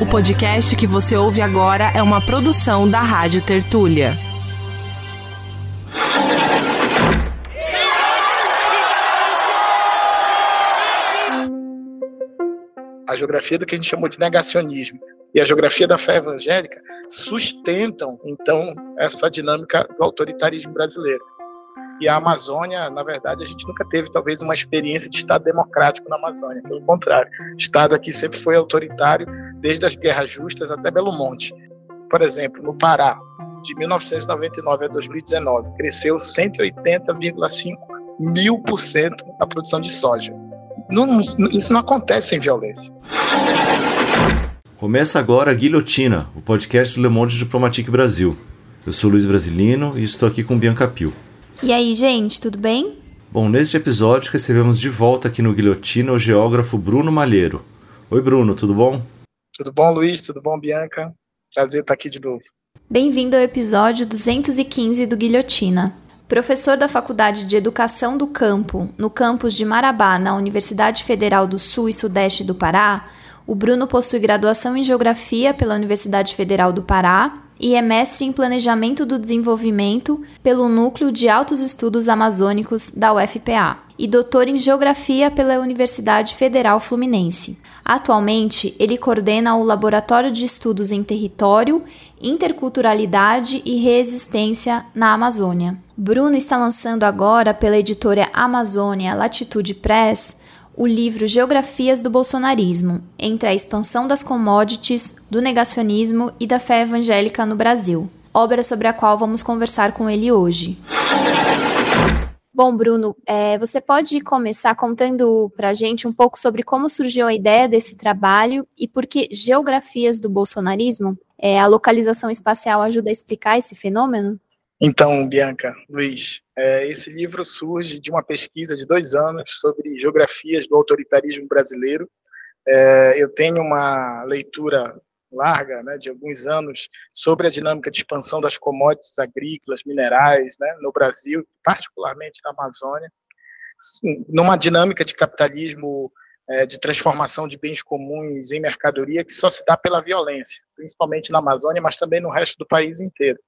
O podcast que você ouve agora é uma produção da Rádio Tertúlia. A geografia do que a gente chamou de negacionismo e a geografia da fé evangélica sustentam, então, essa dinâmica do autoritarismo brasileiro. E a Amazônia, na verdade, a gente nunca teve, talvez, uma experiência de Estado democrático na Amazônia. Pelo contrário, o Estado aqui sempre foi autoritário, desde as guerras justas até Belo Monte. Por exemplo, no Pará, de 1999 a 2019, cresceu 180,5 mil por cento a produção de soja. Não, isso não acontece sem violência. Começa agora a Guilhotina, o podcast do Le Monde Diplomatique Brasil. Eu sou Luiz Brasilino e estou aqui com Bianca Pio. E aí, gente, tudo bem? Bom, neste episódio recebemos de volta aqui no Guilhotina o geógrafo Bruno Malheiro. Oi, Bruno, tudo bom? Tudo bom, Luiz? Tudo bom, Bianca? Prazer estar aqui de novo. Bem-vindo ao episódio 215 do Guilhotina. Professor da Faculdade de Educação do Campo, no campus de Marabá, na Universidade Federal do Sul e Sudeste do Pará, o Bruno possui graduação em Geografia pela Universidade Federal do Pará e é mestre em Planejamento do Desenvolvimento pelo Núcleo de Altos Estudos Amazônicos da UFPA e doutor em Geografia pela Universidade Federal Fluminense. Atualmente, ele coordena o Laboratório de Estudos em Território, Interculturalidade e Resistência na Amazônia. Bruno está lançando agora pela editora Amazônia Latitude Press o livro Geografias do Bolsonarismo, entre a expansão das commodities, do negacionismo e da fé evangélica no Brasil, obra sobre a qual vamos conversar com ele hoje. Bom, Bruno, é, você pode começar contando para a gente um pouco sobre como surgiu a ideia desse trabalho e por que geografias do bolsonarismo? É, a localização espacial ajuda a explicar esse fenômeno? Então, Bianca, Luiz, é, esse livro surge de uma pesquisa de dois anos sobre geografias do autoritarismo brasileiro. É, eu tenho uma leitura larga, né, de alguns anos, sobre a dinâmica de expansão das commodities agrícolas, minerais, né, no Brasil, particularmente na Amazônia, numa dinâmica de capitalismo é, de transformação de bens comuns em mercadoria que só se dá pela violência, principalmente na Amazônia, mas também no resto do país inteiro.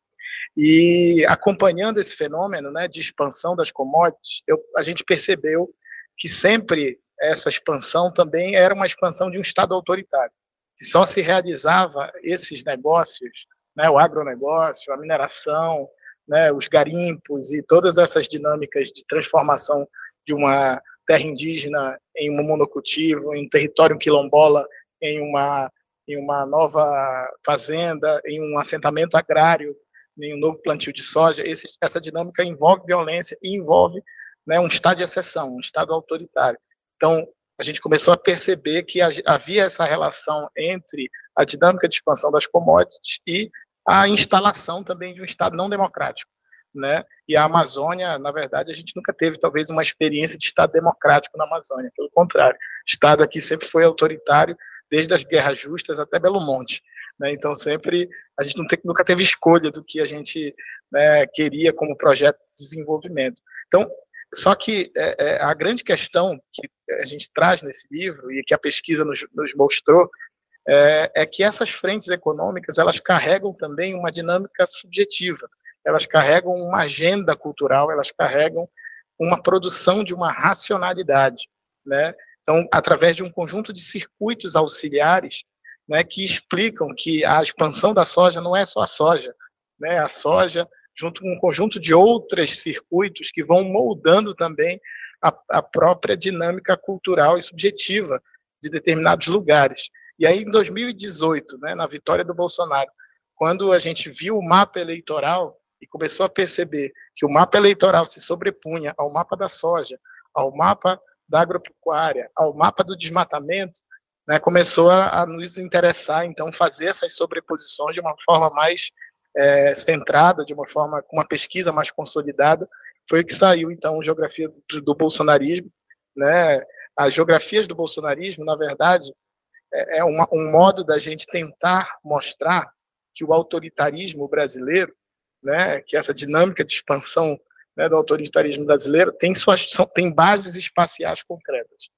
E acompanhando esse fenômeno né, de expansão das commodities, eu, a gente percebeu que sempre essa expansão também era uma expansão de um Estado autoritário, que só se realizava esses negócios, né, o agronegócio, a mineração, né, os garimpos e todas essas dinâmicas de transformação de uma terra indígena em um monocultivo, em um território quilombola, em uma, em uma nova fazenda, em um assentamento agrário nenhum novo plantio de soja, esse, essa dinâmica envolve violência e envolve né, um estado de exceção, um estado autoritário. Então, a gente começou a perceber que havia essa relação entre a dinâmica de expansão das commodities e a instalação também de um estado não democrático. Né? E a Amazônia, na verdade, a gente nunca teve talvez uma experiência de Estado democrático na Amazônia, pelo contrário, o Estado aqui sempre foi autoritário, desde as guerras justas até Belo Monte. Né? Então, sempre, a gente tem, nunca teve escolha do que a gente né, queria como projeto de desenvolvimento. Então, só que é, é, a grande questão que a gente traz nesse livro e que a pesquisa nos, nos mostrou é, é, que essas frentes econômicas elas carregam também uma dinâmica subjetiva, elas carregam uma agenda cultural, elas carregam uma produção de uma racionalidade, né? Então, através de um conjunto de circuitos auxiliares né, que explicam que a expansão da soja não é só a soja, né, a soja junto com um conjunto de outros circuitos que vão moldando também a, a própria dinâmica cultural e subjetiva de determinados lugares. E aí, em 2018, né, na vitória do Bolsonaro, quando a gente viu o mapa eleitoral e começou a perceber que o mapa eleitoral se sobrepunha ao mapa da soja, ao mapa da agropecuária, ao mapa do desmatamento, né, começou a, a, nos interessar, então, fazer essas sobreposições de uma forma mais é, centrada, de uma forma com uma pesquisa mais consolidada. Foi o que saiu, então, Geografia do, do Bolsonarismo. Né? As geografias do bolsonarismo, na verdade, é, é uma, um modo da gente tentar mostrar que o autoritarismo brasileiro, né, que essa dinâmica de expansão né, do autoritarismo brasileiro tem suas são, tem bases espaciais concretas.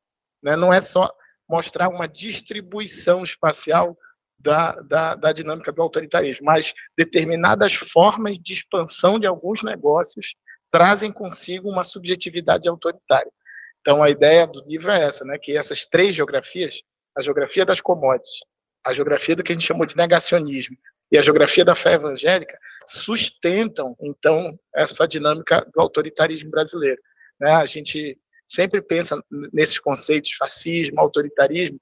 Né? Não é só mostrar uma distribuição espacial da, da, da dinâmica do autoritarismo, mas determinadas formas de expansão de alguns negócios trazem consigo uma subjetividade autoritária. Então, a ideia do livro é essa, né, que essas três geografias, a geografia das commodities, a geografia do que a gente chamou de negacionismo e a geografia da fé evangélica, sustentam, então, essa dinâmica do autoritarismo brasileiro. Né? A gente sempre pensa nesses conceitos, fascismo, autoritarismo,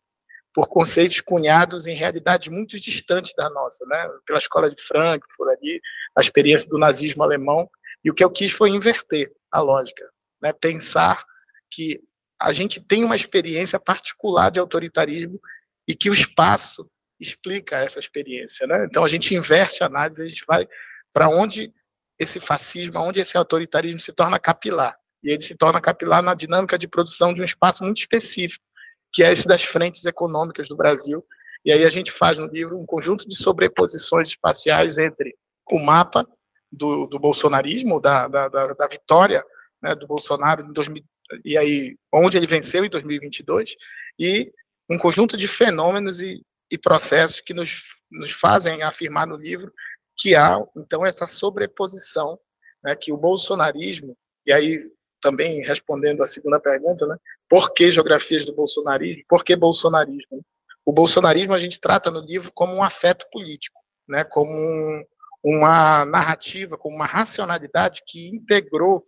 por conceitos cunhados em realidades muito distantes da nossa, né? pela escola de Frankfurt ali, a experiência do nazismo alemão, e o que eu quis foi inverter a lógica, né? pensar que a gente tem uma experiência particular de autoritarismo e que o espaço explica essa experiência. Né? Então a gente inverte a análise, a gente vai para onde esse fascismo, onde esse autoritarismo se torna capilar. E ele se torna capilar na dinâmica de produção de um espaço muito específico, que é esse das frentes econômicas do Brasil. E aí a gente faz no livro um conjunto de sobreposições espaciais entre o mapa do, do bolsonarismo, da, da, da, vitória né, do Bolsonaro em 2000, e aí onde ele venceu em 2022, e um conjunto de fenômenos e, e processos que nos, nos fazem afirmar no livro que há, então, essa sobreposição, né, que o bolsonarismo, e aí também respondendo a segunda pergunta, né, por que geografias do bolsonarismo? Por que bolsonarismo? O bolsonarismo a gente trata no livro como um afeto político, né, como um, uma narrativa, como uma racionalidade que integrou,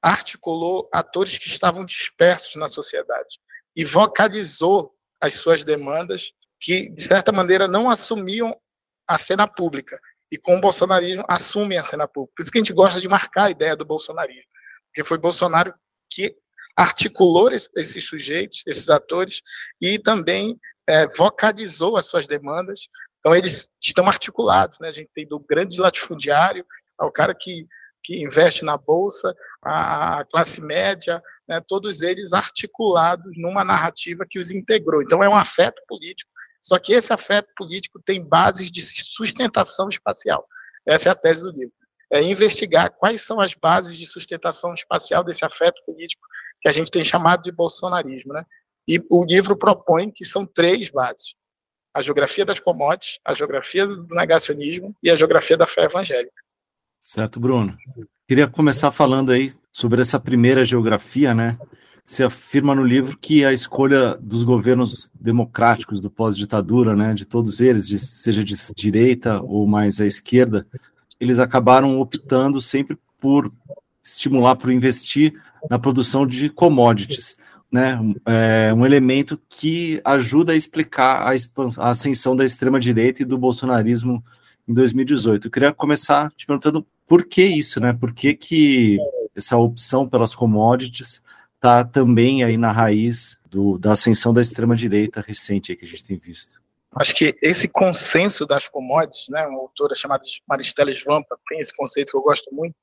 articulou atores que estavam dispersos na sociedade e vocalizou as suas demandas que, de certa maneira, não assumiam a cena pública, e com o bolsonarismo assumem a cena pública. Por isso que a gente gosta de marcar a ideia do bolsonarismo, porque foi Bolsonaro que articulou esses sujeitos, esses atores, e também é, vocalizou as suas demandas. Então, eles estão articulados. Né? A gente tem do grande latifundiário ao cara que, que investe na bolsa, a classe média, né? todos eles articulados numa narrativa que os integrou. Então, é um afeto político só que esse afeto político tem bases de sustentação espacial. Essa é a tese do livro. É investigar quais são as bases de sustentação espacial desse afeto político que a gente tem chamado de bolsonarismo. Né? E o livro propõe que são três bases: a geografia das commodities, a geografia do negacionismo e a geografia da fé evangélica. Certo, Bruno. Queria começar falando aí sobre essa primeira geografia, né? Você afirma no livro que a escolha dos governos democráticos do pós-ditadura, né, de todos eles, de, seja de direita ou mais à esquerda, eles acabaram optando sempre por estimular, por investir na produção de commodities, né, é um elemento que ajuda a explicar a, a ascensão da extrema-direita e do bolsonarismo em 2018. Eu queria começar te perguntando por que isso, né, por que, que essa opção pelas commodities está também aí na raiz do, da ascensão da extrema-direita recente que a gente tem visto. Acho que esse consenso das commodities, né, uma autora chamada Maristela Svampa tem esse conceito que eu gosto muito,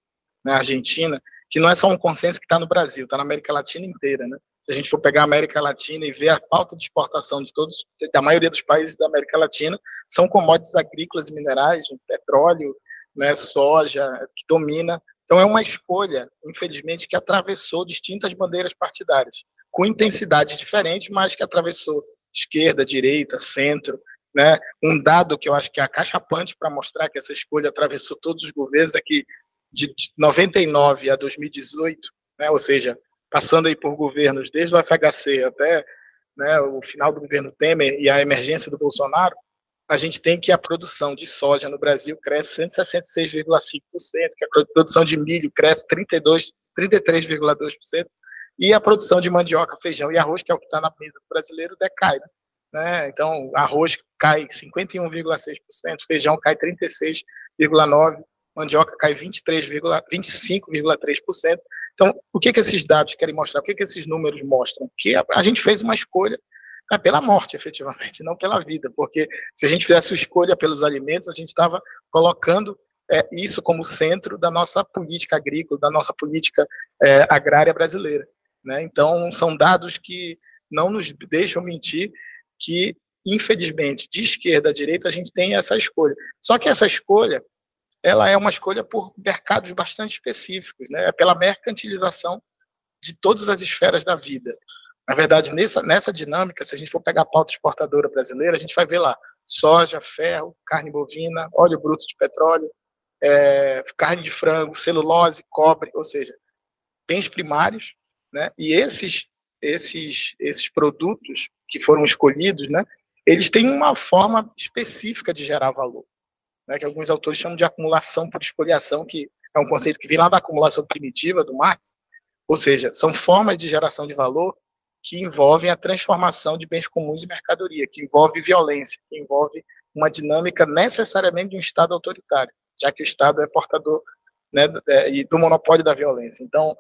na né, Argentina, que não é só um consenso que está no Brasil, está na América Latina inteira, né? Se a gente for pegar a América Latina e ver a pauta de exportação de todos, da maioria dos países da América Latina, são commodities agrícolas e minerais, petróleo, né, soja, que domina então, é uma escolha, infelizmente, que atravessou distintas bandeiras partidárias, com intensidade diferente, mas que atravessou esquerda, direita, centro. Né? Um dado que eu acho que é acachapante para mostrar que essa escolha atravessou todos os governos é que de 99 a 2018, né, ou seja, passando aí por governos desde o FHC até né, o final do governo Temer e a emergência do Bolsonaro, a gente tem que a produção de soja no Brasil cresce 166,5%, que a produção de milho cresce 32, 33,2%, e a produção de mandioca, feijão e arroz, que é o que está na mesa do brasileiro, decai. Né? né? Então, arroz cai 51,6%, feijão cai 36,9%, mandioca cai 25,3%. Então, o que, que esses dados querem mostrar? O que, que esses números mostram? Que a, a gente fez uma escolha é pela morte, efetivamente, não pela vida, porque se a gente fizesse escolha pelos alimentos, a gente estava colocando é, isso como centro da nossa política agrícola, da nossa política é, agrária brasileira. Né? Então, são dados que não nos deixam mentir que, infelizmente, de esquerda a direita, a gente tem essa escolha. Só que essa escolha, ela é uma escolha por mercados bastante específicos, né? é pela mercantilização de todas as esferas da vida. Na verdade, nessa, nessa dinâmica, se a gente for pegar a pauta exportadora brasileira, a gente vai ver lá soja, ferro, carne bovina, óleo bruto de petróleo, é, carne de frango, celulose, cobre, ou seja, bens primários, né? E esses esses esses produtos que foram escolhidos, né? Eles têm uma forma específica de gerar valor, né? Que alguns autores chamam de acumulação por espoliação, que é um conceito que vem lá da acumulação primitiva do Marx. Ou seja, são formas de geração de valor que envolvem a transformação de bens comuns em mercadoria, que envolve violência, que envolve uma dinâmica necessariamente de um Estado autoritário, já que o Estado é portador né, é, do monopólio da violência. Então,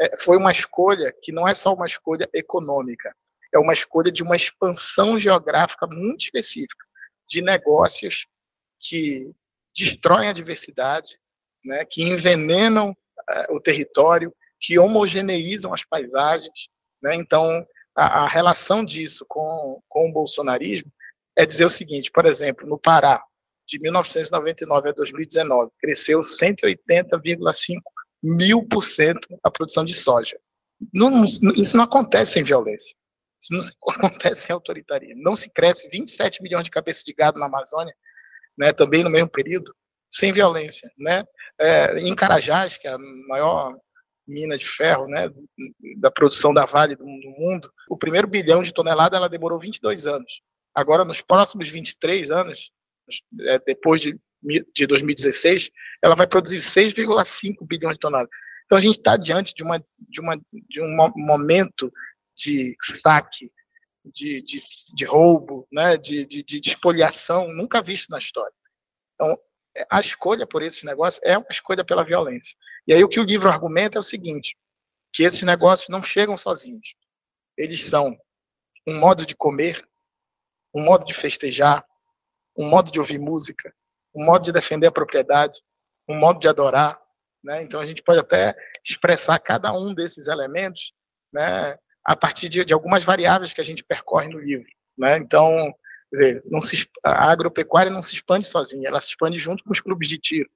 é, foi uma escolha que não é só uma escolha econômica, é uma escolha de uma expansão geográfica muito específica, de negócios que destroem a diversidade, né, que envenenam uh, o território, que homogeneizam as paisagens, né? Então, a, a, relação disso com, com o bolsonarismo é dizer o seguinte, por exemplo, no Pará, de 1999 a 2019, cresceu 180,5 mil por cento a produção de soja. Não, isso não acontece sem violência. Isso não acontece sem autoritarismo. Não se cresce 27 milhões de cabeças de gado na Amazônia, né, também no mesmo período, sem violência. Né? É, em Carajás, que é a maior mina de ferro, né, da produção da Vale do, mundo, o primeiro bilhão de tonelada ela demorou 22 anos. Agora, nos próximos 23 anos, é, depois de, de 2016, ela vai produzir 6,5 bilhões de toneladas. Então, a gente está diante de, uma, de, uma, de um momento de saque, de, de, de roubo, né, de, de, de espoliação nunca visto na história. Então, a escolha por esses negócios é uma escolha pela violência. E aí o que o livro argumenta é o seguinte, que esses negócios não chegam sozinhos. Eles são um modo de comer, um modo de festejar, um modo de ouvir música, um modo de defender a propriedade, um modo de adorar. Né? Então a gente pode até expressar cada um desses elementos né, a partir de, de algumas variáveis que a gente percorre no livro. Né? Então, Quer dizer, se, a agropecuária não se expande sozinha, ela se expande junto com os clubes de tiro,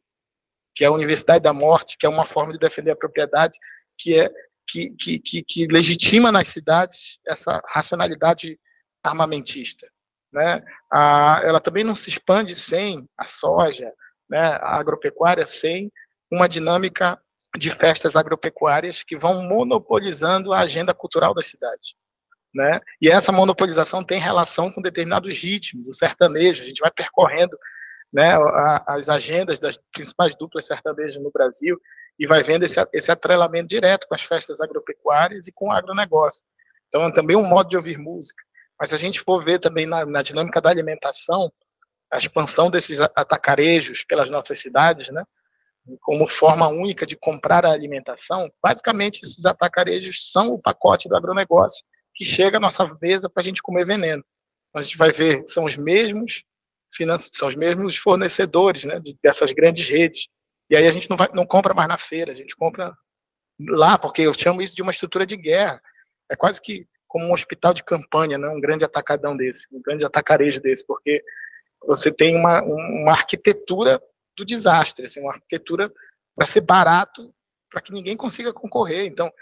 que é a Universidade da Morte, que é uma forma de defender a propriedade, que é que, que, que, que legitima nas cidades essa racionalidade armamentista. Né? A, ela também não se expande sem a soja, né? a agropecuária, sem uma dinâmica de festas agropecuárias que vão monopolizando a agenda cultural da cidade. Né? E essa monopolização tem relação com determinados ritmos, o sertanejo, a gente vai percorrendo né, as agendas das principais duplas sertanejas no Brasil e vai vendo esse, esse atrelamento direto com as festas agropecuárias e com o agronegócio. Então, é também um modo de ouvir música. Mas se a gente for ver também na, na dinâmica da alimentação, a expansão desses atacarejos pelas nossas cidades, né, como forma única de comprar a alimentação, basicamente esses atacarejos são o pacote do agronegócio que chega à nossa mesa para a gente comer veneno. A gente vai ver, são os mesmos são os mesmos fornecedores né, dessas grandes redes. E aí a gente não, vai, não compra mais na feira, a gente compra lá, porque eu chamo isso de uma estrutura de guerra. É quase que como um hospital de campanha, né, um grande atacadão desse, um grande atacarejo desse, porque você tem uma, uma arquitetura do desastre, assim, uma arquitetura para ser barato, para que ninguém consiga concorrer. Então,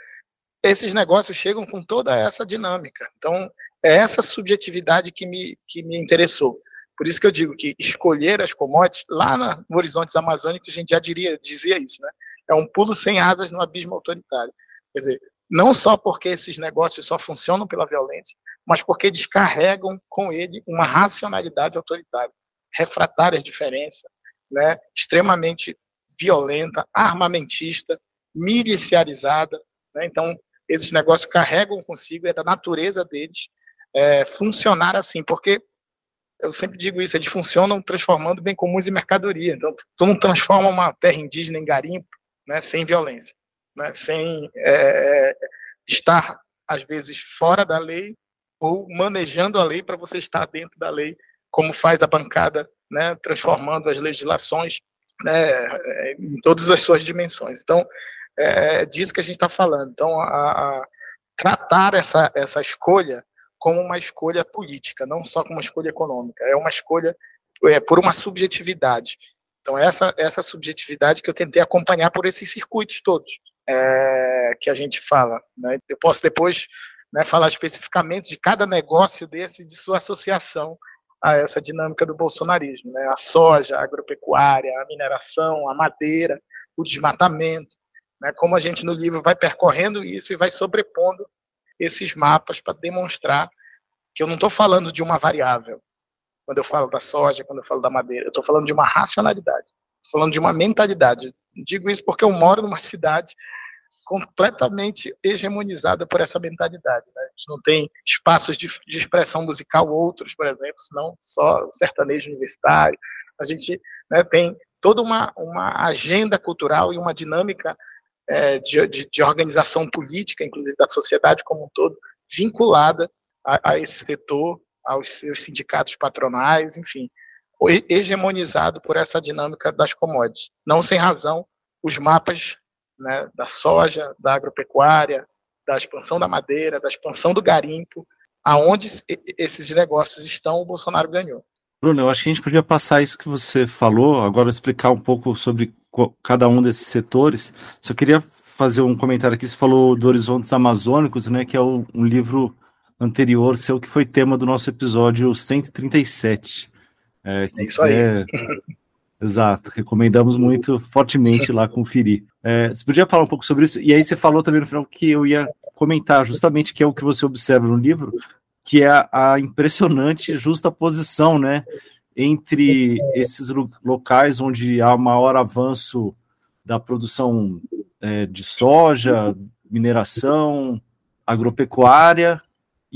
esses negócios chegam com toda essa dinâmica. Então, é essa subjetividade que me, que me interessou. Por isso que eu digo que escolher as commodities, lá no Horizontes Amazônicos, a gente já diria, dizia isso, né? É um pulo sem asas no abismo autoritário. Quer dizer, não só porque esses negócios só funcionam pela violência, mas porque descarregam com ele uma racionalidade autoritária, refratária às diferenças, né? extremamente violenta, armamentista, miliciarizada. Né? Então, esses negócios carregam consigo, é da natureza deles é, funcionar assim, porque eu sempre digo isso, eles funcionam transformando bem comuns em mercadoria. Então, tu não transforma uma terra indígena em garimpo né, sem violência, né, sem é, estar, às vezes, fora da lei ou manejando a lei para você estar dentro da lei, como faz a bancada, né, transformando as legislações né, em todas as suas dimensões. Então, é, é disso que a gente está falando. Então, a, a, tratar essa, essa escolha como uma escolha política, não só como uma escolha econômica, é uma escolha é, por uma subjetividade. Então, essa, essa subjetividade que eu tentei acompanhar por esses circuitos todos é, que a gente fala. Né? Eu posso depois né, falar especificamente de cada negócio desse, de sua associação a essa dinâmica do bolsonarismo, né? A soja, a agropecuária, a mineração, a madeira, o desmatamento, né? Como a gente no livro vai percorrendo isso e vai sobrepondo esses mapas para demonstrar que eu não estou falando de uma variável, quando eu falo da soja, quando eu falo da madeira, eu estou falando de uma racionalidade, estou falando de uma mentalidade. Digo isso porque eu moro numa cidade completamente hegemonizada por essa mentalidade. Né? A gente não tem espaços de, de, expressão musical outros, por exemplo, senão só sertanejo universitário. A gente né, tem toda uma, uma agenda cultural e uma dinâmica é, de, de, de, organização política, inclusive da sociedade como um todo, vinculada a, a esse setor, aos seus sindicatos patronais, enfim, hegemonizado por essa dinâmica das commodities. Não sem razão, os mapas né, da soja, da agropecuária, da expansão da madeira, da expansão do garimpo, aonde esses negócios estão, o Bolsonaro ganhou. Bruno, eu acho que a gente podia passar isso que você falou, agora explicar um pouco sobre cada um desses setores. Só queria fazer um comentário aqui, você falou do Horizontes Amazônicos, né, que é um livro anterior seu que foi tema do nosso episódio 137. É, que é isso aí. Exato, recomendamos muito fortemente lá conferir. É, você podia falar um pouco sobre isso? E aí você falou também no final que eu ia comentar justamente que é o que você observa no livro, que é a, impressionante justa posição, né, entre esses locais onde há maior avanço da produção é, de soja, mineração, agropecuária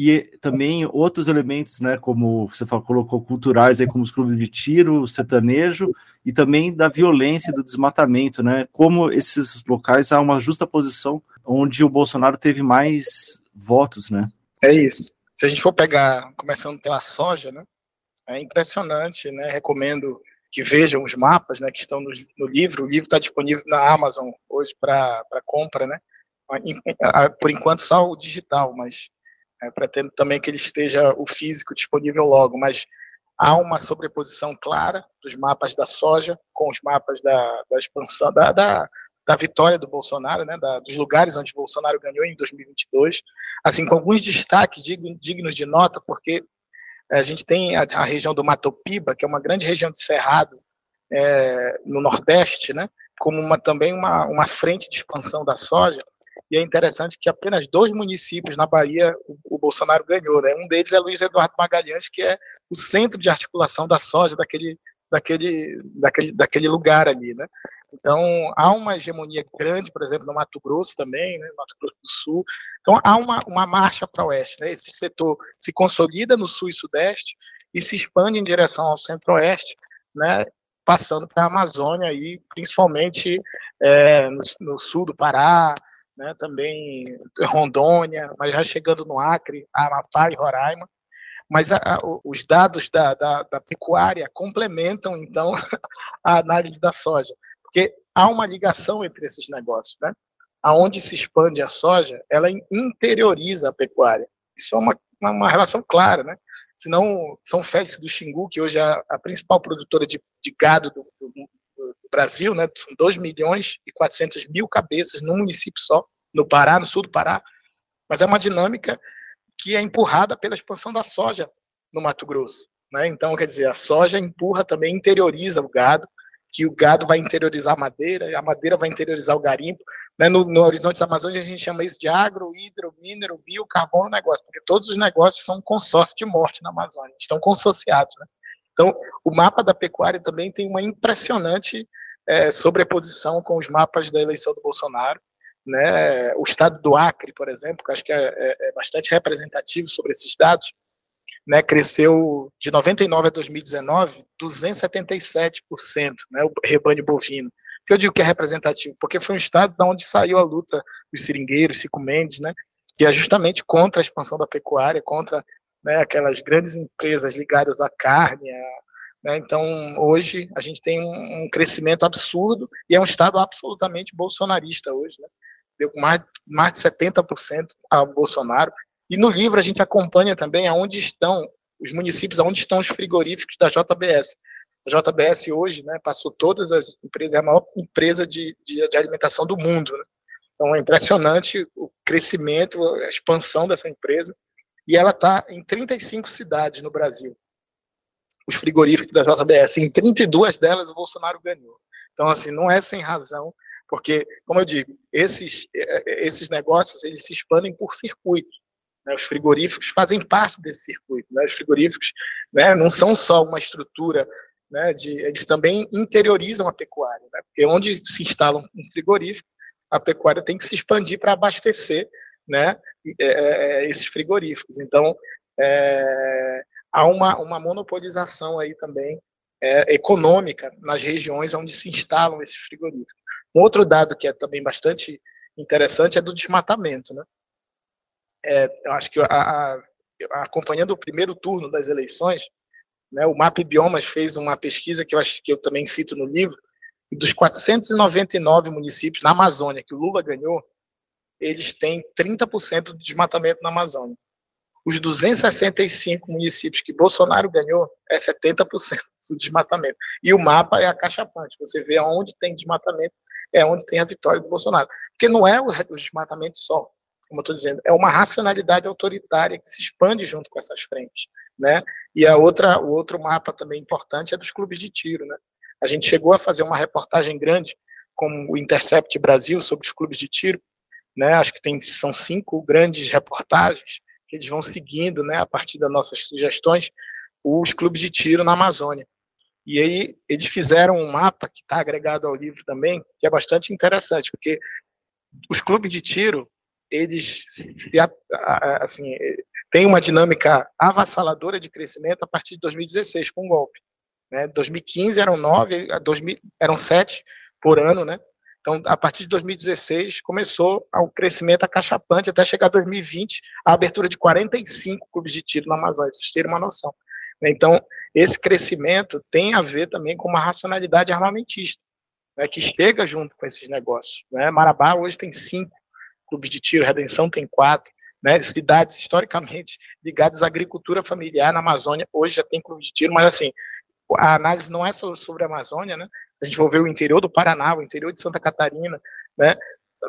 e também outros elementos, né, como você falou, colocou culturais aí como os clubes de tiro, sertanejo e também da violência do desmatamento, né? Como esses locais há uma justa posição onde o Bolsonaro teve mais votos, né? É isso. Se a gente for pegar, começando pela soja, né? É impressionante, né? Recomendo que vejam os mapas, né? Que estão no, no livro. O livro está disponível na Amazon hoje para compra, né? Por enquanto só o digital, mas é, pretendo também que ele esteja o físico disponível logo, mas há uma sobreposição clara dos mapas da soja com os mapas da, da expansão, da, da, da, vitória do Bolsonaro, né, da, dos lugares onde Bolsonaro ganhou em 2022, assim, com alguns destaques dignos de nota, porque a gente tem a, a região do Mato Piba, que é uma grande região de cerrado é, no Nordeste, né, como uma, também uma, uma frente de expansão da soja, e é interessante que apenas dois municípios na Bahia o, o, Bolsonaro ganhou, né? Um deles é Luiz Eduardo Magalhães, que é o centro de articulação da soja daquele, daquele, daquele, daquele lugar ali, né? Então, há uma hegemonia grande, por exemplo, no Mato Grosso também, né, Mato Grosso do Sul. Então, há uma, uma marcha para o oeste. Né? Esse setor se consolida no sul e sudeste e se expande em direção ao centro-oeste, né, passando para a Amazônia, e principalmente é, no, no, sul do Pará, né, também Rondônia, mas já chegando no Acre, Amapá e Roraima. Mas a, a, os dados da, da, da, pecuária complementam, então, a análise da soja, porque há uma ligação entre esses negócios. Né? Aonde se expande a soja, ela interioriza a pecuária. Isso é uma, uma, uma relação clara, né? Senão, São Félix do Xingu, que hoje é a, principal produtora de, de gado do, do, Brasil, né? São 2 milhões e 400 mil cabeças num município só, no Pará, no sul do Pará. Mas é uma dinâmica que é empurrada pela expansão da soja no Mato Grosso. Né? Então, quer dizer, a soja empurra também, interioriza o gado, que o gado vai interiorizar a madeira, a madeira vai interiorizar o garimpo. Né? No, no Horizonte da Amazônia, a gente chama isso de agro, hidro, mineral, bio, carbono, negócio, porque todos os negócios são um consórcio de morte na Amazônia, estão consorciados. Né? Então, o mapa da pecuária também tem uma impressionante é, sobreposição com os mapas da eleição do Bolsonaro. Né? O estado do Acre, por exemplo, que acho que é, é, é bastante representativo sobre esses dados, né, cresceu de 99 a 2019 277%, né, o rebanho bovino. que eu digo que é representativo? Porque foi um estado da onde saiu a luta dos seringueiros, Cico Mendes, né, que é justamente contra a expansão da pecuária, contra né, aquelas grandes empresas ligadas à carne, a, né, então hoje a gente tem um, crescimento absurdo e é um estado absolutamente bolsonarista hoje, né, deu mais, mais de 70% ao Bolsonaro, e no livro a gente acompanha também aonde estão os municípios, aonde estão os frigoríficos da JBS. A JBS hoje né, passou todas as empresas, é a maior empresa de, de, de alimentação do mundo. Né? Então é impressionante o crescimento, a expansão dessa empresa e ela está em 35 cidades no Brasil. Os frigoríficos da JBS. Em 32 delas, o Bolsonaro ganhou. Então, assim, não é sem razão, porque, como eu digo, esses, é, é, esses negócios eles se expandem por circuito. Né? Os frigoríficos fazem parte desse circuito. Né? Os frigoríficos né, não são só uma estrutura né, de, eles também interiorizam a pecuária, né, porque onde se instala um frigorífico, a pecuária tem que se expandir para abastecer né, é, esses frigoríficos. Então, é, há uma, uma monopolização aí também é, econômica nas regiões onde se instalam esses frigoríficos. Um outro dado que é também bastante interessante é do desmatamento. Né? É, eu acho que a, a, acompanhando o primeiro turno das eleições, né, o MAP Biomas fez uma pesquisa que eu acho que eu também cito no livro, e dos 499 municípios na Amazônia que o Lula ganhou, eles têm 30% de desmatamento na Amazônia. Os 265 municípios que Bolsonaro ganhou é 70% do desmatamento. E o mapa é a caixa pante. Você vê onde tem desmatamento, é onde tem a vitória do Bolsonaro. Porque não é o desmatamento só, como eu estou dizendo, é uma racionalidade autoritária que se expande junto com essas frentes. Né? E a outra, o outro mapa também importante é dos clubes de tiro. Né? A gente chegou a fazer uma reportagem grande com o Intercept Brasil sobre os clubes de tiro. Né? Acho que tem, são cinco grandes reportagens que eles vão seguindo, né, a partir das nossas sugestões, os clubes de tiro na Amazônia. E aí eles fizeram um mapa que está agregado ao livro também, que é bastante interessante, porque os clubes de tiro, eles assim, têm uma dinâmica avassaladora de crescimento a partir de 2016, com o golpe. Né? 2015 eram nove, 2000, eram sete por ano, né? Então, a partir de 2016, começou o crescimento acachapante até chegar a 2020, a abertura de 45 clubes de tiro na Amazônia, para vocês terem uma noção. Então, esse crescimento tem a ver também com uma racionalidade armamentista, né, que chega junto com esses negócios. Né? Marabá hoje tem cinco clubes de tiro, Redenção tem quatro, né? cidades historicamente ligadas à agricultura familiar na Amazônia, hoje já tem clube de tiro, mas assim, a análise não é sobre a Amazônia, né? A gente for ver o interior do Paraná, o interior de Santa Catarina, né?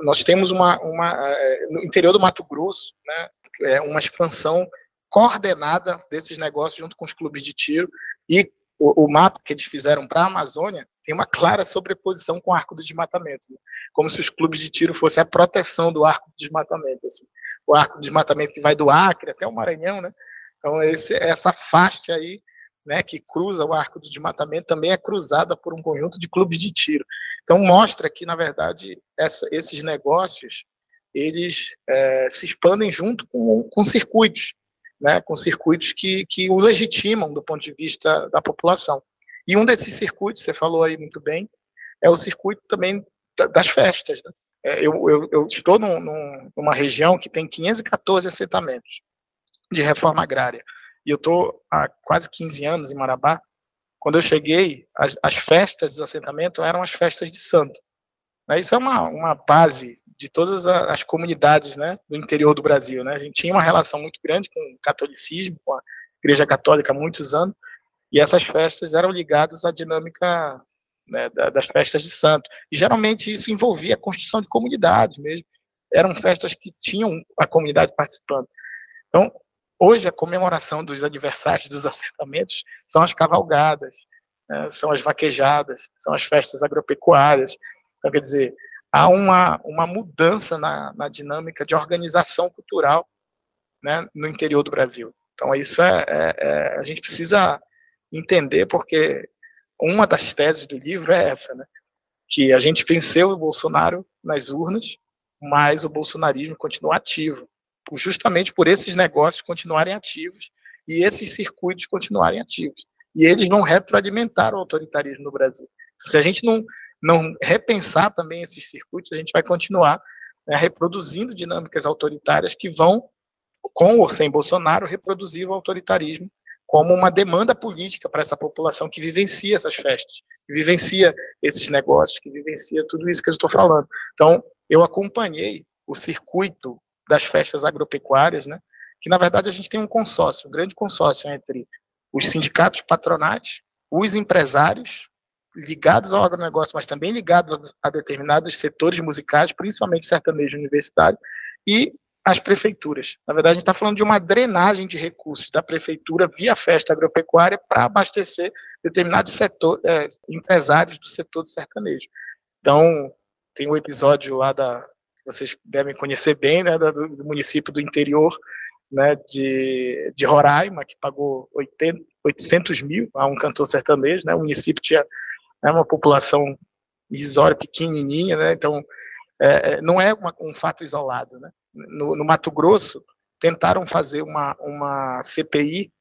Nós temos uma, uma é, no interior do Mato Grosso, né? É uma expansão coordenada desses negócios junto com os clubes de tiro e o, o mapa que eles fizeram para a Amazônia tem uma clara sobreposição com o arco do desmatamento, né? como se os clubes de tiro fossem a proteção do arco do desmatamento, assim. o arco do desmatamento que vai do Acre até o Maranhão, né? Então esse, essa faixa aí né, que cruza o arco do desmatamento, também é cruzada por um conjunto de clubes de tiro. Então, mostra que, na verdade, essa, esses negócios eles é, se expandem junto com, com circuitos, né, com circuitos que, que o legitimam do ponto de vista da população. E um desses circuitos, você falou aí muito bem, é o circuito também das festas. Né? É, eu, eu, eu, estou num, numa região que tem 514 assentamentos de reforma agrária e eu estou há quase 15 anos em Marabá. Quando eu cheguei, as, as festas dos assentamentos eram as festas de santo. Né? Isso é uma, uma base de todas as comunidades né, do interior do Brasil. Né? A gente tinha uma relação muito grande com o catolicismo, com a Igreja Católica há muitos anos, e essas festas eram ligadas à dinâmica né, das festas de santo. E geralmente isso envolvia a construção de comunidades mesmo. Eram festas que tinham a comunidade participando. Então, Hoje, a comemoração dos aniversários dos assentamentos são as cavalgadas, né, são as vaquejadas, são as festas agropecuárias. Então, quer dizer, há uma, uma mudança na, na dinâmica de organização cultural né, no interior do Brasil. Então, isso é, é, é, a gente precisa entender, porque uma das teses do livro é essa, né, que a gente venceu o Bolsonaro nas urnas, mas o bolsonarismo continua ativo justamente por esses negócios continuarem ativos e esses circuitos continuarem ativos. E eles vão retroalimentar o autoritarismo no Brasil. Se a gente não, não repensar também esses circuitos, a gente vai continuar né, reproduzindo dinâmicas autoritárias que vão, com ou sem Bolsonaro, reproduzir o autoritarismo como uma demanda política para essa população que vivencia essas festas, que vivencia esses negócios, que vivencia tudo isso que eu estou falando. Então, eu acompanhei o circuito das festas agropecuárias, né? que na verdade a gente tem um consórcio, um grande consórcio entre os sindicatos patronais, os empresários ligados ao agronegócio, mas também ligados a determinados setores musicais, principalmente sertanejo universitário, e as prefeituras. Na verdade, a gente está falando de uma drenagem de recursos da prefeitura via festa agropecuária para abastecer determinados setor, é, empresários do setor do sertanejo. Então, tem um episódio lá da vocês devem conhecer bem, né, do, do município do interior, né, de, de Roraima, que pagou 80, 800 mil a um cantor sertanejo, né, o município tinha né, uma população irrisória, pequenininha, né, então é, não é uma, um fato isolado, né, no, no, Mato Grosso tentaram fazer uma, uma CPI,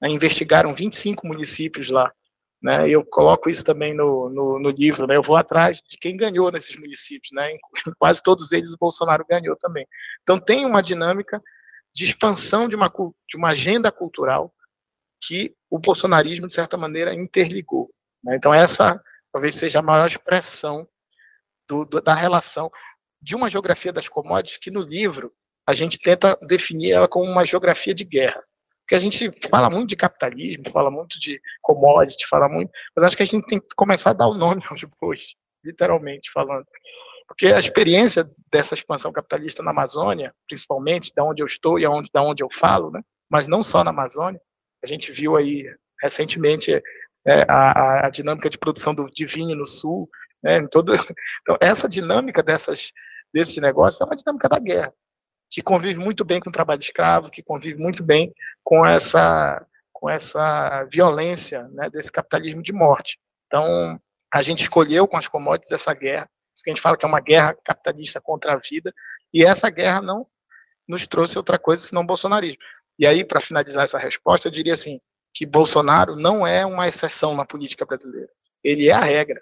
né, investigaram 25 municípios lá, né, eu coloco isso também no, no, no, livro, né, eu vou atrás de quem ganhou nesses municípios, né, em quase todos eles o Bolsonaro ganhou também. Então tem uma dinâmica de expansão de uma, de uma agenda cultural que o bolsonarismo, de certa maneira, interligou. Né? Então, essa talvez seja a maior expressão do, do, da relação de uma geografia das commodities que no livro a gente tenta definir ela como uma geografia de guerra. Porque a gente fala muito de capitalismo, fala muito de commodity, fala muito, mas acho que a gente tem que começar a dar o nome aos bois, literalmente falando. Porque a experiência dessa expansão capitalista na Amazônia, principalmente, da onde eu estou e da onde eu falo, né? mas não só na Amazônia, a gente viu aí recentemente é, a, a, dinâmica de produção do Divine no Sul, né? Todo, então, essa dinâmica dessas, desses negócios é uma dinâmica da guerra, que convive muito bem com o trabalho escravo, que convive muito bem com essa, com essa violência né, desse capitalismo de morte. Então, a gente escolheu com as commodities essa guerra, isso que a gente fala que é uma guerra capitalista contra a vida, e essa guerra não nos trouxe outra coisa senão bolsonarismo. E aí, para finalizar essa resposta, eu diria assim, que Bolsonaro não é uma exceção na política brasileira, ele é a regra.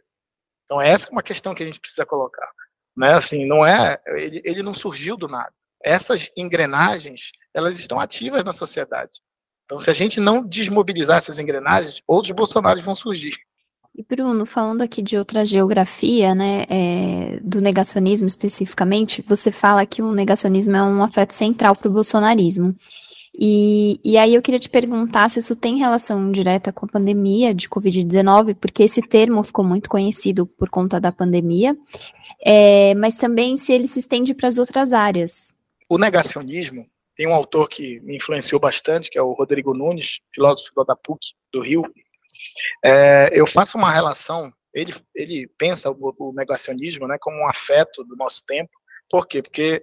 Então essa é uma questão que a gente precisa colocar, né? Assim, não é, ele, ele não surgiu do nada. Essas engrenagens, elas estão ativas na sociedade. Então, se a gente não desmobilizar essas engrenagens, outros Bolsonaros vão surgir. E Bruno, falando aqui de outra geografia, né, é, do negacionismo especificamente, você fala que o negacionismo é um afeto central para o bolsonarismo. E, e aí eu queria te perguntar se isso tem relação direta com a pandemia de Covid-19, porque esse termo ficou muito conhecido por conta da pandemia, é, mas também se ele se estende para as outras áreas. O negacionismo tem um autor que me influenciou bastante, que é o Rodrigo Nunes, filósofo da PUC do Rio, é, eu faço uma relação, ele, ele pensa o, o, negacionismo né, como um afeto do nosso tempo, por quê? Porque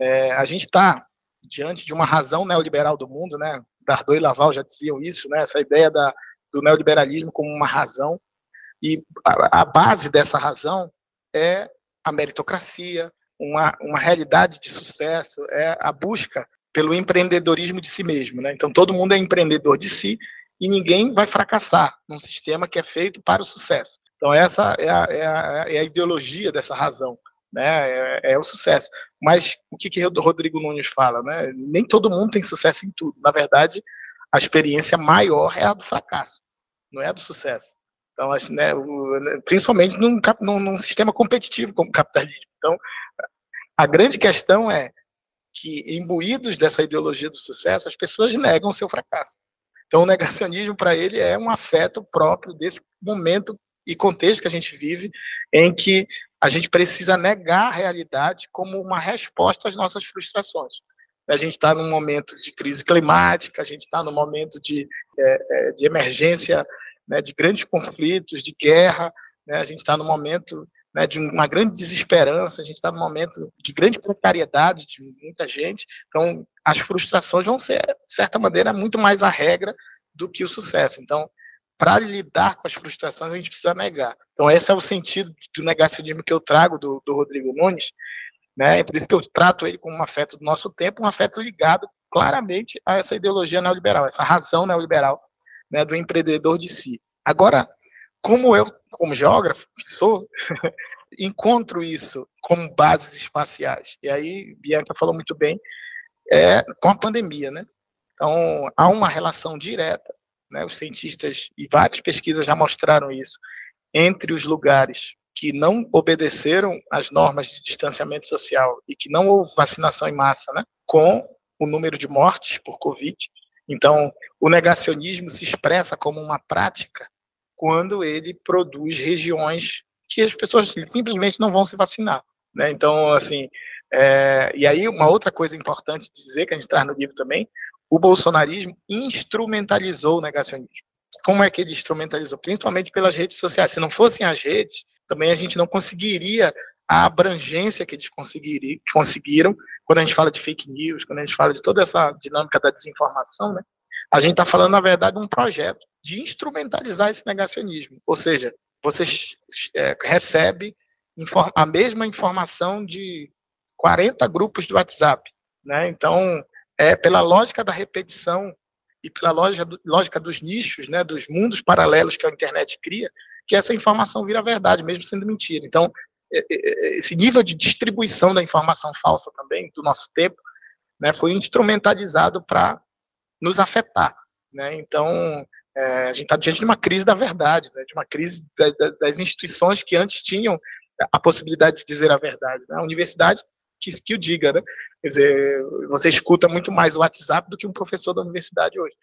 é, a gente está diante de uma razão neoliberal do mundo, né? Dardot e Laval já diziam isso, né? Essa ideia da, do neoliberalismo como uma razão, e a, a base dessa razão é a meritocracia, uma, uma realidade de sucesso, é a busca pelo empreendedorismo de si mesmo. Né? Então, todo mundo é empreendedor de si e ninguém vai fracassar num sistema que é feito para o sucesso. Então, essa é a, é a, é a ideologia dessa razão, né? É, é, o sucesso. Mas o que, que o Rodrigo Nunes fala? Né? Nem todo mundo tem sucesso em tudo. Na verdade, a experiência maior é a do fracasso, não é a do sucesso. Então, acho, né, né, principalmente num, num, num sistema competitivo como o capitalismo. Então, a grande questão é que, imbuídos dessa ideologia do sucesso, as pessoas negam seu fracasso. Então, o negacionismo para ele é um afeto próprio desse momento e contexto que a gente vive, em que a gente precisa negar a realidade como uma resposta às nossas frustrações. A gente está num momento de crise climática, a gente está num momento de, é, é, de emergência, né, de grandes conflitos, de guerra, né, a gente está num momento né, de uma grande desesperança, a gente está num momento de grande precariedade de muita gente, então as frustrações vão ser, de certa maneira, muito mais a regra do que o sucesso. Então, para lidar com as frustrações, a gente precisa negar. Então, esse é o sentido do negacionismo que eu trago do, do Rodrigo Nunes, né? É por isso que eu trato ele como um afeto do nosso tempo, um afeto ligado claramente a essa ideologia neoliberal, essa razão neoliberal, né, do empreendedor de si. Agora, como eu, como geógrafo que sou, encontro isso como bases espaciais. E aí, Bianca falou muito bem, é, com a pandemia, né? Então, há uma relação direta, né, os cientistas e várias pesquisas já mostraram isso, entre os lugares que não obedeceram às normas de distanciamento social e que não houve vacinação em massa, né, com o número de mortes por Covid. Então, o negacionismo se expressa como uma prática quando ele produz regiões que as pessoas simplesmente não vão se vacinar. Né? Então, assim, É, e aí, uma outra coisa importante de dizer, que a gente traz no livro também, o bolsonarismo instrumentalizou o negacionismo. Como é que ele instrumentalizou? Principalmente pelas redes sociais. Se não fossem as redes, também a gente não conseguiria a abrangência que eles conseguiram quando a gente fala de fake news, quando a gente fala de toda essa dinâmica da desinformação, né? A gente está falando, na verdade, de um projeto de instrumentalizar esse negacionismo. Ou seja, você é, recebe a mesma informação de 40 grupos do WhatsApp. Né? Então, é pela lógica da repetição e pela lógica, lógica dos nichos, né, dos mundos paralelos que a internet cria, que essa informação vira verdade, mesmo sendo mentira. Então, esse nível de distribuição da informação falsa também, do nosso tempo, né, foi instrumentalizado para nos afetar. Né? Então, é, a gente está diante de uma crise da verdade, né, de uma crise da, da, das instituições que antes tinham a possibilidade de dizer a verdade. Né? A universidade que, que o diga, né? Quer dizer, você escuta muito mais o WhatsApp do que um professor da universidade hoje.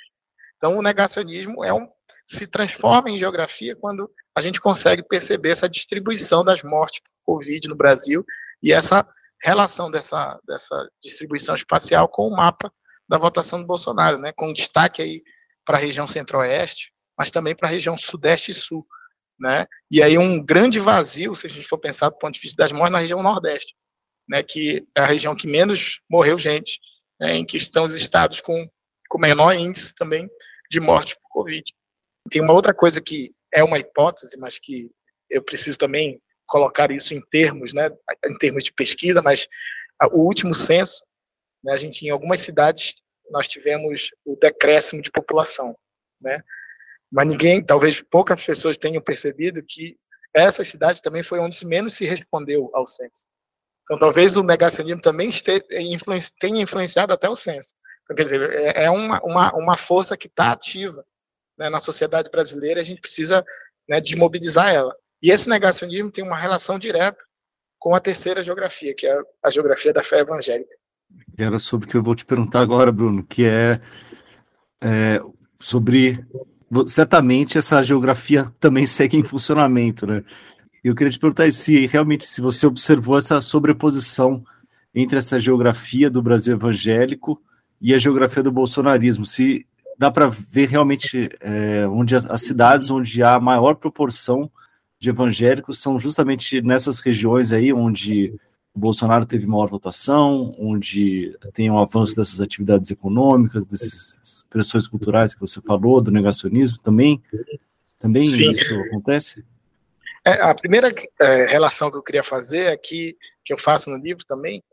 Então, o negacionismo é um, se transforma em geografia quando a gente consegue perceber essa distribuição das mortes por Covid no Brasil e essa relação dessa, dessa distribuição espacial com o mapa da votação do Bolsonaro, né? com destaque aí para a região centro-oeste, mas também para a região sudeste e sul. Né? E aí um grande vazio, se a gente for pensar do ponto de vista das mortes, na região nordeste né, que é a região que menos morreu gente, né, em que estão os estados com, com menor índice também de morte por Covid. Tem uma outra coisa que é uma hipótese, mas que eu preciso também colocar isso em termos, né, em termos de pesquisa, mas o último censo, né, a gente em algumas cidades nós tivemos o decréscimo de população, né? Mas ninguém, talvez poucas pessoas tenham percebido que essa cidade também foi onde menos se respondeu ao censo. Então, talvez o negacionismo também tenha influenciado até o censo. Então, quer dizer, é, é uma, uma, uma força que está ativa né, na sociedade brasileira, a gente precisa né, desmobilizar ela. E esse negacionismo tem uma relação direta com a terceira geografia, que é a geografia da fé evangélica. Era sobre o que eu vou te perguntar agora, Bruno, que é, é sobre certamente essa geografia também segue em funcionamento, né? Eu queria te perguntar se realmente se você observou essa sobreposição entre essa geografia do Brasil evangélico e a geografia do bolsonarismo, se dá para ver realmente é, onde as, as, cidades onde há maior proporção de evangélicos são justamente nessas regiões aí onde o Bolsonaro teve maior votação, onde tem um avanço dessas atividades econômicas, dessas expressões culturais que você falou, do negacionismo também. Também Sim. isso acontece? É, a primeira é, relação que eu queria fazer aqui, que eu faço no livro também,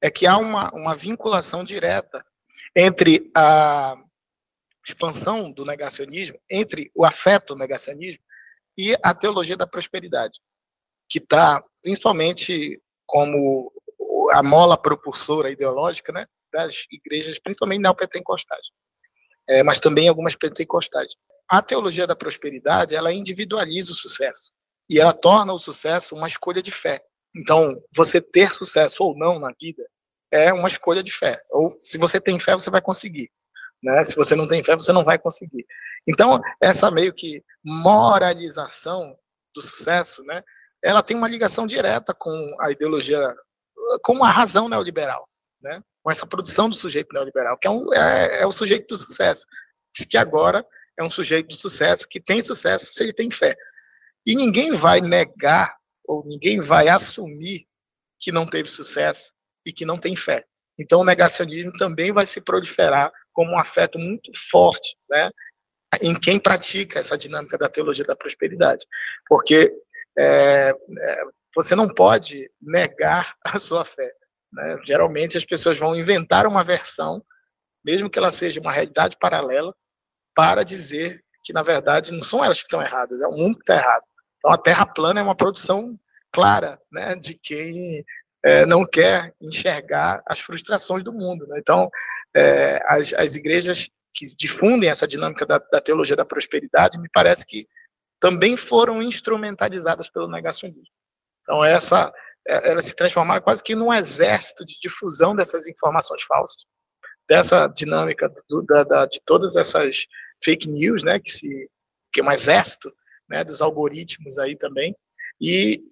é que há uma, uma vinculação direta entre a expansão do negacionismo, entre o afeto negacionismo e a teologia da prosperidade, que está principalmente como a mola propulsora ideológica né, das igrejas, principalmente neopentecostais, é, mas também algumas pentecostais. A teologia da prosperidade, ela individualiza o sucesso e ela torna o sucesso uma escolha de fé. Então, você ter sucesso ou não na vida é uma escolha de fé. Ou se você tem fé, você vai conseguir. Né? Se você não tem fé, você não vai conseguir. Então, essa meio que moralização do sucesso, né? Ela tem uma ligação direta com a ideologia, com a razão neoliberal, né? Com essa produção do sujeito neoliberal, que é, um, é, é o sujeito do sucesso, que agora é um sujeito do sucesso que tem sucesso se ele tem fé. E ninguém vai negar ou ninguém vai assumir que não teve sucesso e que não tem fé. Então o negacionismo também vai se proliferar como um afeto muito forte, né, em quem pratica essa dinâmica da teologia da prosperidade, porque é, é, você não pode negar a sua fé. Né? Geralmente as pessoas vão inventar uma versão, mesmo que ela seja uma realidade paralela, para dizer que na verdade não são elas que estão erradas, é o mundo que está errado. Então, a Terra plana é uma produção clara né, de quem é, não quer enxergar as frustrações do mundo. Né? Então, é, as, as igrejas que difundem essa dinâmica da, da, teologia da prosperidade, me parece que também foram instrumentalizadas pelo negacionismo. Então, essa, é, elas se transformaram quase que num exército de difusão dessas informações falsas, dessa dinâmica do, da, da, de todas essas fake news, né, que, se, que é um exército né, dos algoritmos aí também, e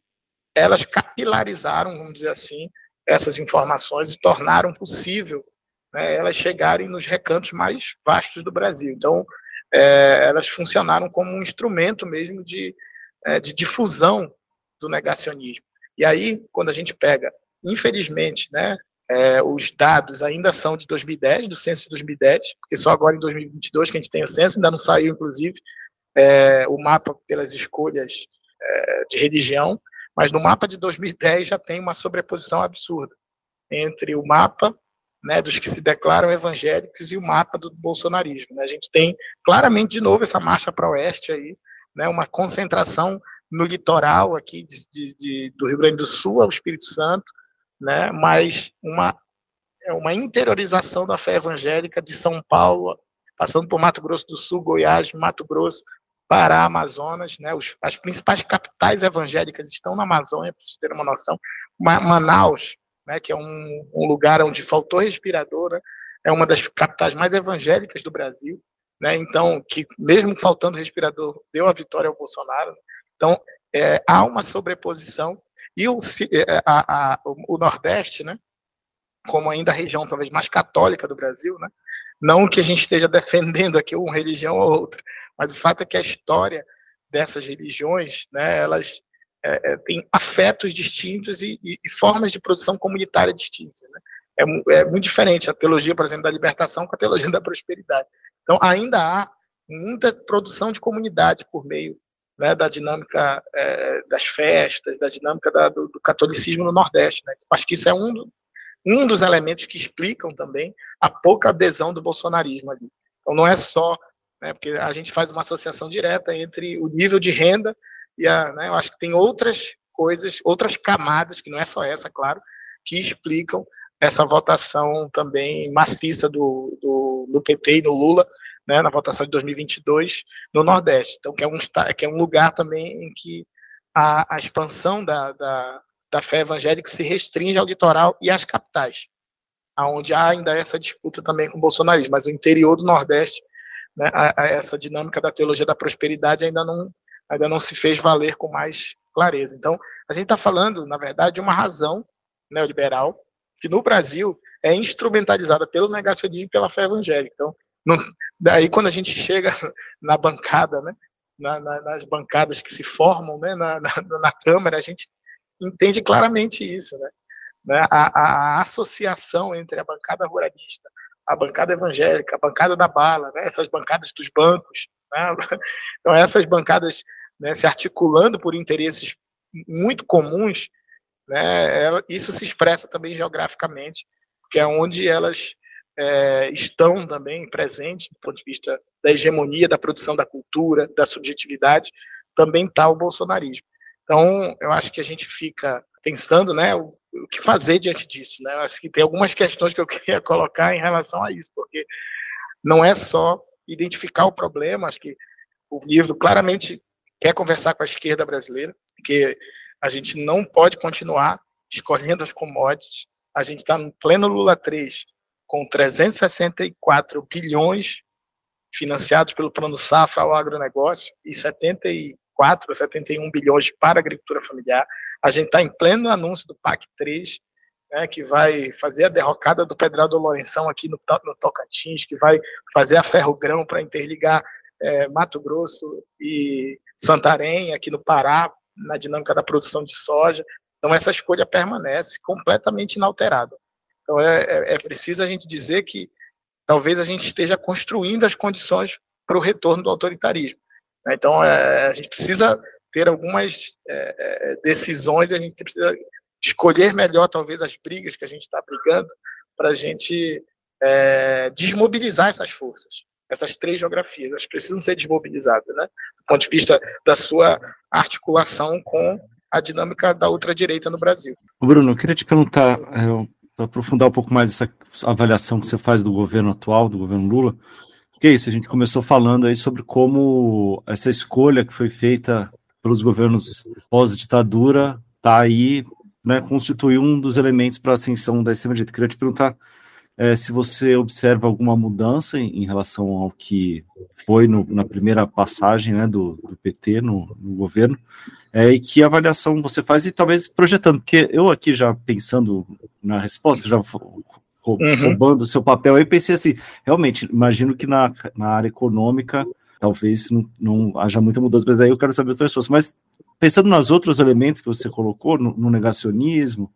elas capilarizaram, vamos dizer assim, essas informações e tornaram possível né, elas chegarem nos recantos mais vastos do Brasil. Então, é, elas funcionaram como um instrumento mesmo de, é, de difusão do negacionismo. E aí, quando a gente pega, infelizmente, né, é, os dados ainda são de 2010, do censo de 2010, porque só agora em 2022 que a gente tem o censo, ainda não saiu, inclusive, é, o mapa pelas escolhas é, de religião, mas no mapa de 2010 já tem uma sobreposição absurda entre o mapa né, dos que se declaram evangélicos e o mapa do bolsonarismo. Né? A gente tem claramente, de novo, essa marcha para o oeste aí, né, uma concentração no litoral aqui de, de, de, do Rio Grande do Sul ao Espírito Santo, né, mas uma, é uma interiorização da fé evangélica de São Paulo, passando por Mato Grosso do Sul, Goiás, Mato Grosso, Pará, Amazonas, né, os, as principais capitais evangélicas estão na Amazônia, para vocês terem uma noção. Manaus, né, que é um, um, lugar onde faltou respirador, né, é uma das capitais mais evangélicas do Brasil, né, então, que mesmo faltando respirador, deu a vitória ao Bolsonaro. Então, é, há uma sobreposição, e o, é, a, a, o Nordeste, né, como ainda a região talvez mais católica do Brasil, né, não que a gente esteja defendendo aqui uma religião ou outra, mas o fato é que a história dessas religiões, né, elas é, é, têm afetos distintos e, e, e, formas de produção comunitária distintas. Né? É, é, muito diferente a teologia, por exemplo, da libertação com a teologia da prosperidade. Então, ainda há muita produção de comunidade por meio né, da dinâmica é, das festas, da dinâmica da, do, do, catolicismo no Nordeste. Né? Acho que isso é um, do, um dos elementos que explicam também a pouca adesão do bolsonarismo ali. Então, não é só né, porque a gente faz uma associação direta entre o nível de renda e a, né, eu acho que tem outras coisas, outras camadas, que não é só essa, claro, que explicam essa votação também maciça do, do, do PT e do Lula, né, na votação de 2022 no Nordeste. Então, que é um, que é um lugar também em que a, a expansão da, da, da fé evangélica se restringe ao litoral e às capitais, aonde há ainda essa disputa também com o bolsonarismo, mas o interior do Nordeste né, a, a essa dinâmica da teologia da prosperidade ainda não, ainda não se fez valer com mais clareza. Então, a gente está falando, na verdade, de uma razão neoliberal que no Brasil é instrumentalizada pelo negacionismo e pela fé evangélica. Então, daí quando a gente chega na bancada, né, na, na, nas bancadas que se formam né, na, na, Câmara, a gente entende claramente isso. Né? né a, a associação entre a bancada ruralista, a bancada evangélica, a bancada da bala, né, essas bancadas dos bancos. Né, então, essas bancadas né, se articulando por interesses muito comuns, né, isso se expressa também geograficamente, que é onde elas é, estão também presentes, do ponto de vista da hegemonia, da produção da cultura, da subjetividade, também está o bolsonarismo. Então, eu acho que a gente fica pensando, né, o, o que fazer diante disso, né? Acho que tem algumas questões que eu queria colocar em relação a isso, porque não é só identificar o problema, acho que o livro claramente quer conversar com a esquerda brasileira, porque a gente não pode continuar escolhendo as commodities. A gente está no pleno Lula 3, com 364 bilhões financiados pelo Plano Safra ao agronegócio e 74, 71 bilhões para a agricultura familiar. A gente está em pleno anúncio do PAC 3, né, que vai fazer a derrocada do Pedral do Lourenção aqui no, no Tocantins, que vai fazer a ferro-grão para interligar é, Mato Grosso e Santarém, aqui no Pará, na dinâmica da produção de soja. Então, essa escolha permanece completamente inalterada. Então, é, é, é preciso a gente dizer que talvez a gente esteja construindo as condições para o retorno do autoritarismo. Né. Então, é, a gente precisa ter algumas é, é, decisões e a gente precisa escolher melhor, talvez, as brigas que a gente está brigando para a gente é, desmobilizar essas forças, essas três geografias. Elas precisam ser desmobilizadas, né? do ponto de vista da sua articulação com a dinâmica da ultradireita no Brasil. Bruno, eu queria te perguntar, é, para aprofundar um pouco mais essa avaliação que você faz do governo atual, do governo Lula, que é isso, a gente começou falando aí sobre como essa escolha que foi feita pelos governos pós-ditadura, está aí, né, constituiu um dos elementos para a ascensão da extrema-direita. Queria te perguntar é, se você observa alguma mudança em, em relação ao que foi no, na primeira passagem né, do, do PT no, no governo, é, e que avaliação você faz e talvez projetando, porque eu aqui já pensando na resposta, já uhum. roubando o seu papel, aí pensei assim, realmente, imagino que na, na área econômica talvez não, não haja muita mudança, mas aí eu quero saber outras coisas, mas pensando nos outros elementos que você colocou, no, no negacionismo,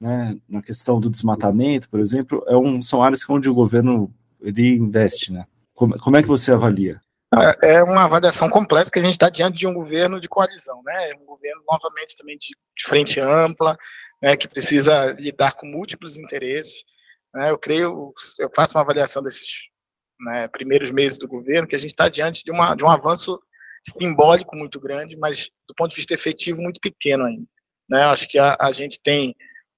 né, na questão do desmatamento, por exemplo, é um, são áreas onde o governo ele investe, né? Como, como é que você avalia? É, é uma avaliação complexa que a gente está diante de um governo de coalizão, né? Um governo novamente também de, de frente ampla, né? Que precisa lidar com múltiplos interesses. Né? Eu creio, eu faço uma avaliação desses né, primeiros meses do governo que a gente está diante de, uma, de um avanço simbólico muito grande, mas do ponto de vista efetivo muito pequeno ainda. Né? Acho que a, a gente tem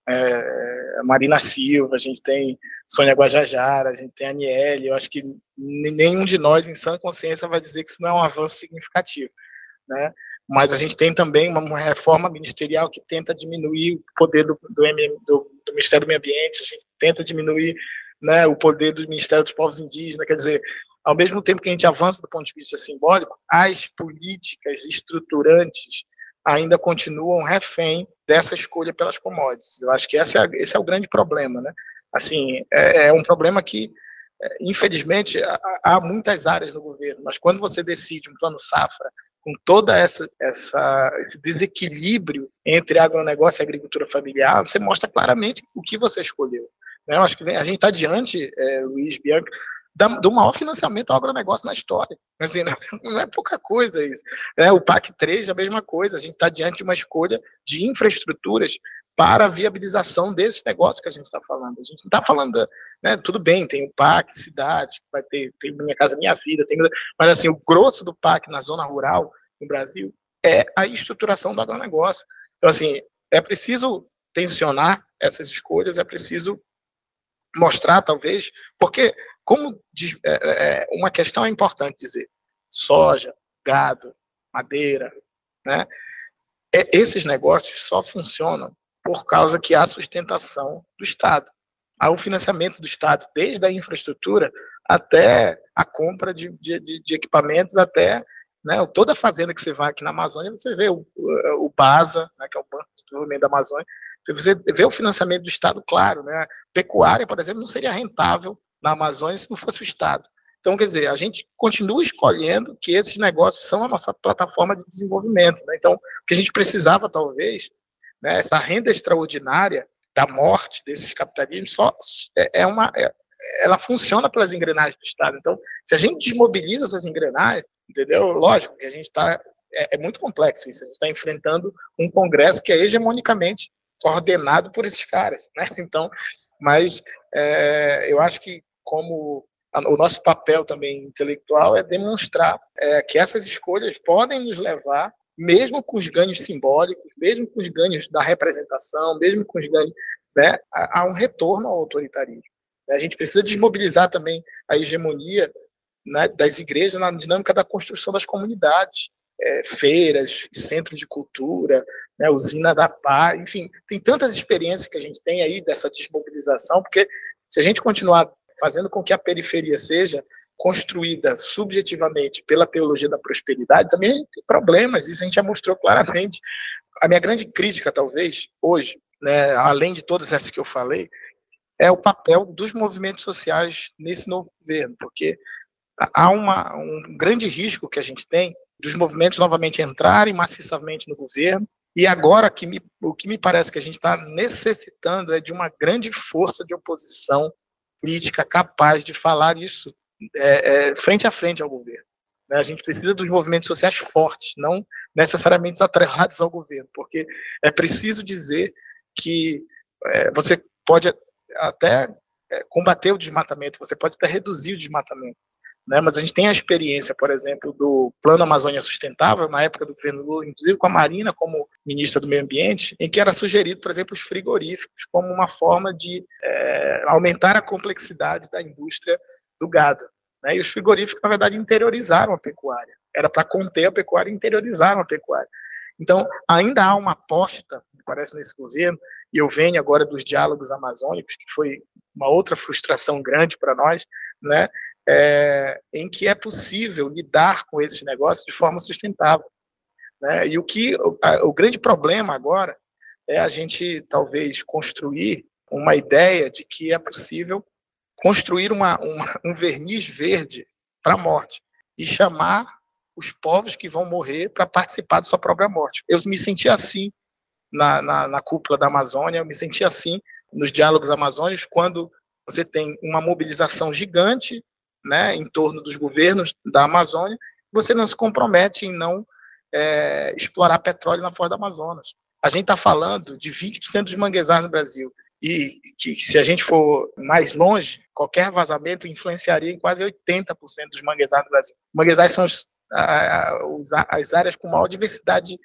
é, Marina Silva, a gente tem Sônia Guajajara, a gente tem a Aniele, eu acho que nenhum de nós, em sã consciência, vai dizer que isso não é um avanço significativo, né? Mas a gente tem também uma reforma ministerial que tenta diminuir o poder do, do, do, do Ministério do Meio Ambiente, a gente tenta diminuir né, o poder do Ministério dos Povos Indígenas, quer dizer, ao mesmo tempo que a gente avança do ponto de vista simbólico, as políticas estruturantes ainda continuam refém dessa escolha pelas commodities. Eu acho que esse é, esse é o grande problema, né? Assim, é, é um problema que, é, infelizmente, há, muitas áreas no governo, mas quando você decide um plano safra com toda essa, essa esse desequilíbrio entre agronegócio e agricultura familiar, você mostra claramente o que você escolheu. Né? Eu acho que a gente está diante, é, Luiz Bianca, da, do maior financiamento ao agronegócio na história. Assim, não, não, é pouca coisa isso. É, o PAC 3 é a mesma coisa, a gente está diante de uma escolha de infraestruturas para a viabilização desses negócios que a gente está falando. A gente não está falando, né, tudo bem, tem o PAC cidade, vai ter, tem Minha Casa Minha Vida, tem, mas assim, o grosso do PAC na zona rural no Brasil é a estruturação do agronegócio. Então, assim, é preciso tensionar essas escolhas, é preciso mostrar, talvez, porque como é, é, é, uma questão é importante dizer, soja, gado, madeira, né? É, esses negócios só funcionam por causa que há sustentação do Estado. Há o financiamento do Estado, desde a infraestrutura até a compra de, de, de equipamentos, até né, toda fazenda que você vai aqui na Amazônia, você vê o, o BASA, né, que é o Banco de Desenvolvimento da Amazônia, você vê o financiamento do Estado, claro. Né? Pecuária, por exemplo, não seria rentável na Amazônia se não fosse o Estado. Então, quer dizer, a gente continua escolhendo que esses negócios são a nossa plataforma de desenvolvimento. Né? Então, o que a gente precisava, talvez, né, essa renda extraordinária da morte desses capitalismos só é, é uma é, ela funciona pelas engrenagens do Estado. Então, se a gente desmobiliza essas engrenagens, entendeu? Lógico que a gente está é, é, muito complexo isso. A gente está enfrentando um Congresso que é hegemonicamente coordenado por esses caras, né? Então, mas é, eu acho que como o nosso papel também intelectual é demonstrar é, que essas escolhas podem nos levar, mesmo com os ganhos simbólicos, mesmo com os ganhos da representação, mesmo com os ganhos, né, a, a um retorno ao autoritarismo. A gente precisa desmobilizar também a hegemonia né, das igrejas na dinâmica da construção das comunidades, é, feiras, centros de cultura, né, usina da paz, enfim, tem tantas experiências que a gente tem aí dessa desmobilização, porque se a gente continuar fazendo com que a periferia seja construída subjetivamente pela teologia da prosperidade, também tem problemas, isso a gente já mostrou claramente. A minha grande crítica, talvez, hoje, né, além de todas essas que eu falei, é o papel dos movimentos sociais nesse novo governo, porque há uma, um grande risco que a gente tem dos movimentos novamente entrarem maciçamente no governo, e agora que me, o que me parece que a gente está necessitando é de uma grande força de oposição crítica capaz de falar isso é, é, frente a frente ao governo. Né? A gente precisa dos movimentos sociais fortes, não necessariamente atrelados ao governo, porque é preciso dizer que é, você pode até é, combater o desmatamento, você pode até reduzir o desmatamento, né? Mas a gente tem a experiência, por exemplo, do Plano Amazônia Sustentável, na época do governo Lula, inclusive com a Marina como ministra do Meio Ambiente, em que era sugerido, por exemplo, os frigoríficos como uma forma de é, aumentar a complexidade da indústria do gado. Né? E os frigoríficos, na verdade, interiorizaram a pecuária. Era para conter a pecuária interiorizaram a pecuária. Então, ainda há uma aposta, me parece, nesse governo, e eu venho agora dos diálogos amazônicos, que foi uma outra frustração grande para nós, né, é, em que é possível lidar com esses negócios de forma sustentável. Né? E o que o, o grande problema agora é a gente talvez construir uma ideia de que é possível construir uma, uma, um verniz verde para a morte e chamar os povos que vão morrer para participar da sua própria morte. Eu me senti assim na, na, na cúpula da Amazônia, eu me senti assim nos diálogos amazônicos, quando você tem uma mobilização gigante né, em torno dos governos da Amazônia, você não se compromete em não é, explorar petróleo na Foz do Amazonas. A gente está falando de 20% dos manguezais no Brasil. E que, se a gente for mais longe, qualquer vazamento influenciaria em quase 80% dos manguezais do Brasil. Manguezais são os, as áreas com maior diversidade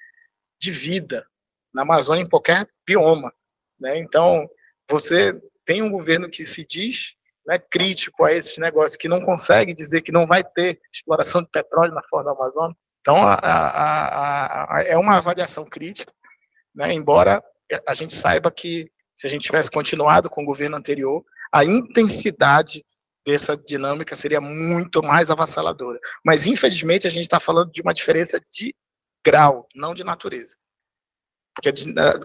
de vida na Amazônia, em qualquer bioma. Né? Então, você tem um governo que se diz né, crítico a esses negócios, que não consegue dizer que não vai ter exploração de petróleo na Foz do Amazonas. Então, a, a, a, é uma avaliação crítica, né, embora a gente saiba que se a gente tivesse continuado com o governo anterior, a intensidade dessa dinâmica seria muito mais avassaladora. Mas, infelizmente, a gente está falando de uma diferença de grau, não de natureza. Porque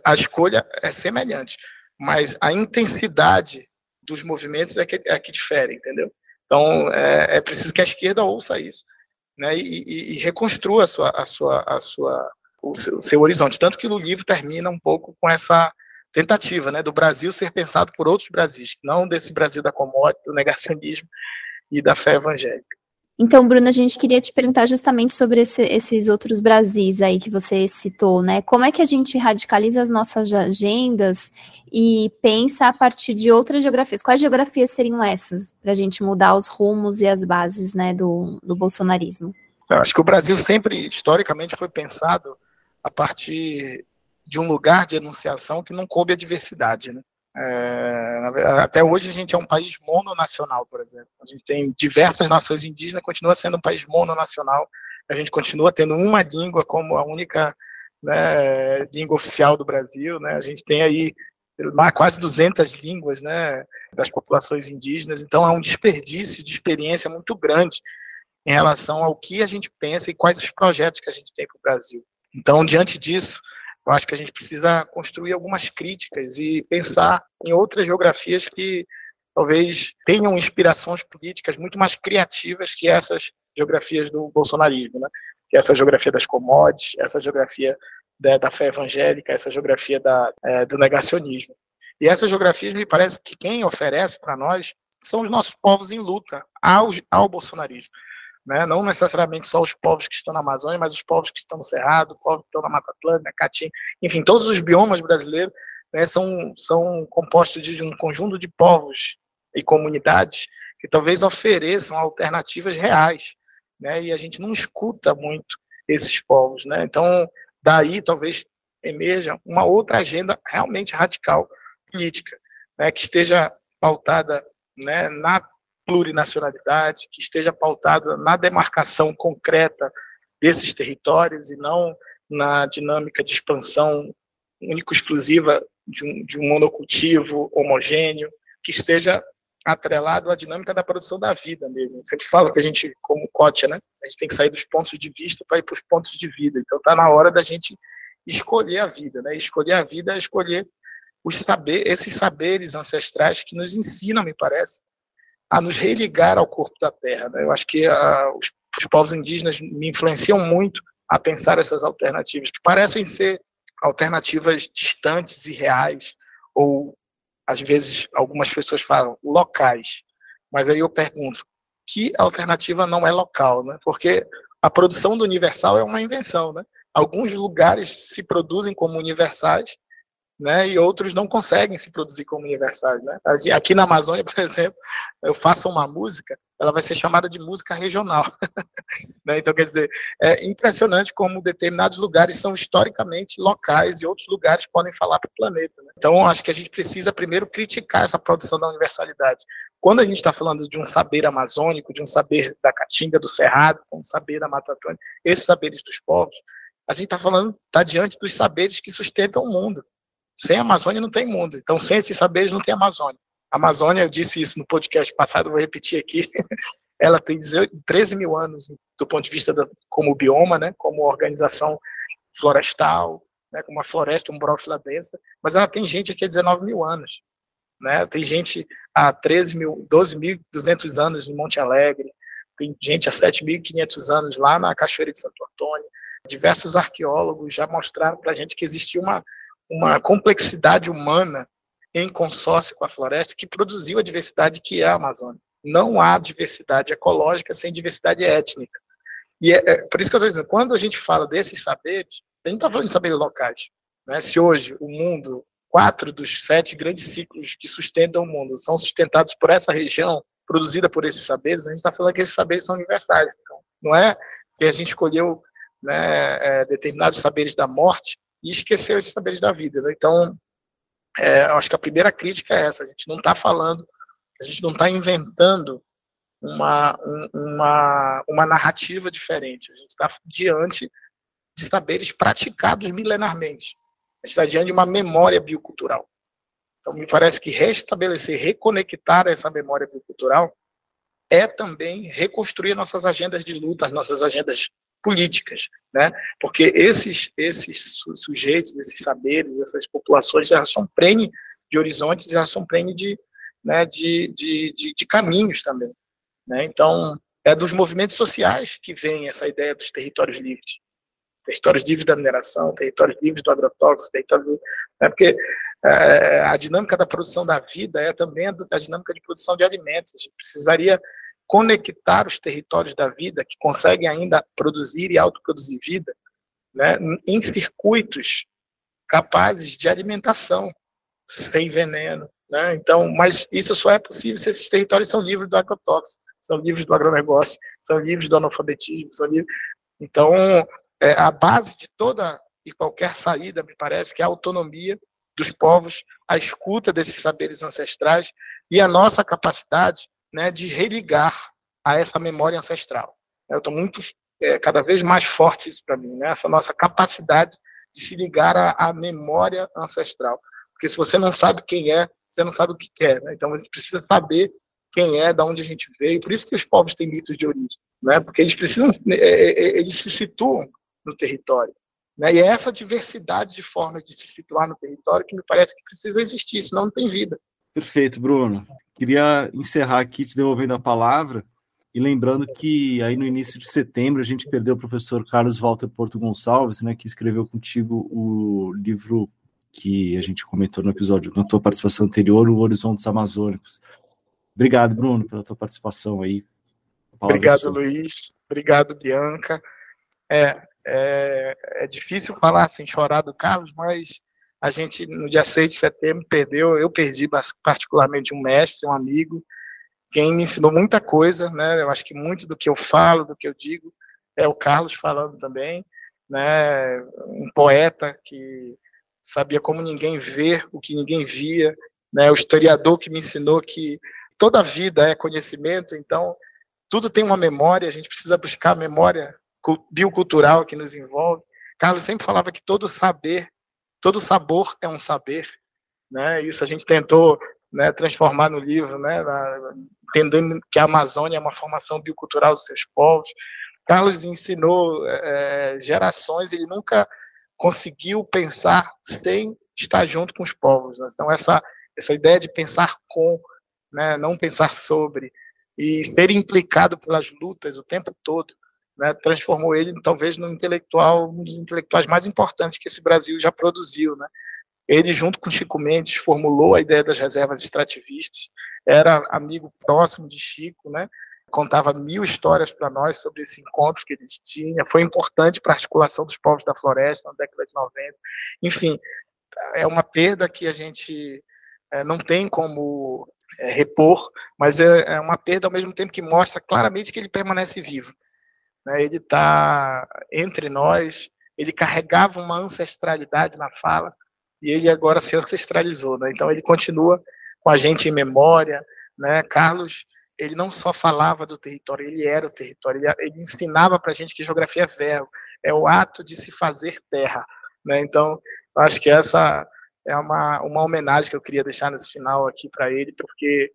a escolha é semelhante, mas a intensidade dos movimentos é que, é que difere, entendeu? Então, é, é preciso que a esquerda ouça isso né, e, e, e reconstrua a sua, a sua, a sua, o seu, o seu horizonte. Tanto que o livro termina um pouco com essa tentativa né, do Brasil ser pensado por outros Brasis, não desse Brasil da commodity, do negacionismo e da fé evangélica. Então, Bruna, a gente queria te perguntar justamente sobre esse, esses outros Brasis aí que você citou, né? Como é que a gente radicaliza as nossas agendas e pensa a partir de outras geografias? Quais geografias seriam essas para a gente mudar os rumos e as bases, né, do, do bolsonarismo? Eu acho que o Brasil sempre, historicamente, foi pensado a partir de um lugar de enunciação que não coube a diversidade, né? É, até hoje a gente é um país mononacional, por exemplo. A gente tem diversas nações indígenas, continua sendo um país mononacional. A gente continua tendo uma língua como a única né, língua oficial do Brasil. Né? A gente tem aí quase 200 línguas né, das populações indígenas. Então é um desperdício de experiência muito grande em relação ao que a gente pensa e quais os projetos que a gente tem para o Brasil. Então, diante disso, eu acho que a gente precisa construir algumas críticas e pensar em outras geografias que talvez tenham inspirações políticas muito mais criativas que essas geografias do bolsonarismo, né? Que essa geografia das commodities, essa geografia da, da fé evangélica, essa geografia da, é, do negacionismo. E essas geografias, me parece que quem oferece para nós são os nossos povos em luta ao, ao bolsonarismo né? não necessariamente só os povos que estão na Amazônia, mas os povos que estão no Cerrado, os povos que estão na Mata Atlântica, Caatinga, enfim, todos os biomas brasileiros né, são, são compostos de um conjunto de povos e comunidades que talvez ofereçam alternativas reais, né, e a gente não escuta muito esses povos, né, então daí talvez emerja uma outra agenda realmente radical política, né, que esteja pautada né, na plurinacionalidade, que esteja pautada na demarcação concreta desses territórios e não na dinâmica de expansão único-exclusiva de um, de um monocultivo homogêneo, que esteja atrelado à dinâmica da produção da vida mesmo. Sempre falo que a gente, como Cotia, né, a gente tem que sair dos pontos de vista para ir para os pontos de vida. Então está na hora da gente escolher a vida, né? Escolher a vida é escolher os saber, esses saberes ancestrais que nos ensinam, me parece, a nos religar ao corpo da terra. Né? Eu acho que a, ah, os, os povos indígenas me influenciam muito a pensar essas alternativas, que parecem ser alternativas distantes e reais, ou às vezes algumas pessoas falam locais. Mas aí eu pergunto, que alternativa não é local, né? Porque a produção do universal é uma invenção, né? Alguns lugares se produzem como universais né, e outros não conseguem se produzir como universais. Né? Aqui na Amazônia, por exemplo, eu faço uma música, ela vai ser chamada de música regional. né? Então, quer dizer, é impressionante como determinados lugares são historicamente locais e outros lugares podem falar para o planeta. Né? Então, acho que a gente precisa primeiro criticar essa produção da universalidade. Quando a gente está falando de um saber amazônico, de um saber da Caatinga, do Cerrado, um saber da Mata Atlântica, esses saberes dos povos, a gente está falando, está diante dos saberes que sustentam o mundo Sem Amazônia não tem mundo. Então, sem esses saberes não tem Amazônia. A Amazônia, eu disse isso no podcast passado, vou repetir aqui, ela tem 13 mil anos do ponto de vista da, como bioma, né, como organização florestal, né, como uma floresta umbrófila densa, mas ela tem gente aqui há 19 mil anos. Né? Tem gente há 13 mil, 12.200 anos no Monte Alegre, tem gente há 7.500 anos lá na Cachoeira de Santo Antônio. Diversos arqueólogos já mostraram para a gente que existia uma, uma complexidade humana em consórcio com a floresta que produziu a diversidade que é a Amazônia. Não há diversidade ecológica sem diversidade étnica. E é, é por isso que eu estou dizendo, quando a gente fala desses saberes, a gente está falando de saberes locais. Né? Se hoje o mundo, quatro dos sete grandes ciclos que sustentam o mundo são sustentados por essa região, produzida por esses saberes, a gente está falando que esses saberes são universais. Então, não é que a gente escolheu né, é, determinados saberes da morte e esqueceu esses saberes da vida. Né? Então, é, acho que a primeira crítica é essa: a gente não está falando, a gente não está inventando uma, uma, uma narrativa diferente, a gente está diante de saberes praticados milenarmente. A gente está diante de uma memória biocultural. Então, me parece que restabelecer, reconectar essa memória cultural é também reconstruir nossas agendas de luta, as nossas agendas políticas, né? Porque esses esses sujeitos, esses saberes, essas populações já são prene de horizontes, já são prene de, né, de, de, de, de caminhos também, né? Então, é dos movimentos sociais que vem essa ideia dos territórios livres. Territórios livres da mineração, territórios livres do agrotóxico, territórios livres, né? porque é, a dinâmica da produção da vida é também a dinâmica de produção de alimentos. A gente precisaria conectar os territórios da vida que conseguem ainda produzir e autoproduzir vida né, em circuitos capazes de alimentação sem veneno. Né? Então, mas isso só é possível se esses territórios são livres do agrotóxico, são livres do agronegócio, são livres do analfabetismo, são livres. Então, é, a base de toda e qualquer saída, me parece, que é a autonomia dos povos, a escuta desses saberes ancestrais e a nossa capacidade né, de religar a essa memória ancestral. Eu estou muito, é, cada vez mais forte isso para mim, né, essa nossa capacidade de se ligar à, à, memória ancestral. Porque se você não sabe quem é, você não sabe o que quer. Né? Então a gente precisa saber quem é, de onde a gente veio. Por isso que os povos têm mitos de origem, né? porque eles precisam, é, é, é, eles se situam no território. Né? E é essa diversidade de formas de se situar no território que me parece que precisa existir, senão não tem vida. Perfeito, Bruno. Queria encerrar aqui te devolvendo a palavra e lembrando que aí no início de setembro a gente perdeu o professor Carlos Walter Porto Gonçalves, né, que escreveu contigo o livro que a gente comentou no episódio, na tua participação anterior, o Horizontes Amazônicos. Obrigado, Bruno, pela tua participação aí. Obrigado, Luiz. Obrigado, Bianca. É, é, é, difícil falar sem chorar do Carlos, mas a gente, no dia 6 de setembro, perdeu, eu perdi particularmente um mestre, um amigo, quem me ensinou muita coisa, né? Eu acho que muito do que eu falo, do que eu digo, é o Carlos falando também, né? Um poeta que sabia como ninguém ver o que ninguém via, né? O historiador que me ensinou que toda a vida é conhecimento, então tudo tem uma memória, a gente precisa buscar a memória biocultural que nos envolve. Carlos sempre falava que todo saber, todo sabor é um saber, né? Isso a gente tentou né, transformar no livro, né, na, entendendo que a Amazônia é uma formação biocultural dos seus povos. Carlos ensinou é, gerações, ele nunca conseguiu pensar sem estar junto com os povos. Né? Então essa essa ideia de pensar com, né, não pensar sobre e ser implicado pelas lutas o tempo todo né, transformou ele talvez no intelectual, um dos intelectuais mais importantes que esse Brasil já produziu, né? Ele, junto com Chico Mendes, formulou a ideia das reservas extrativistas, era amigo próximo de Chico, né? contava mil histórias para nós sobre esse encontro que eles tinham, foi importante para a articulação dos povos da floresta na década de 90. Enfim, é uma perda que a gente é, não tem como é, repor, mas é, é uma perda ao mesmo tempo que mostra claramente que ele permanece vivo né, ele está entre nós, ele carregava uma ancestralidade na fala, e ele agora se ancestralizou, né? então ele continua com a gente em memória, né? Carlos, ele não só falava do território, ele era o território, ele, ele ensinava para a gente que geografia é verbo, é o ato de se fazer terra, né? Então, acho que essa é uma, uma homenagem que eu queria deixar nesse final aqui para ele, porque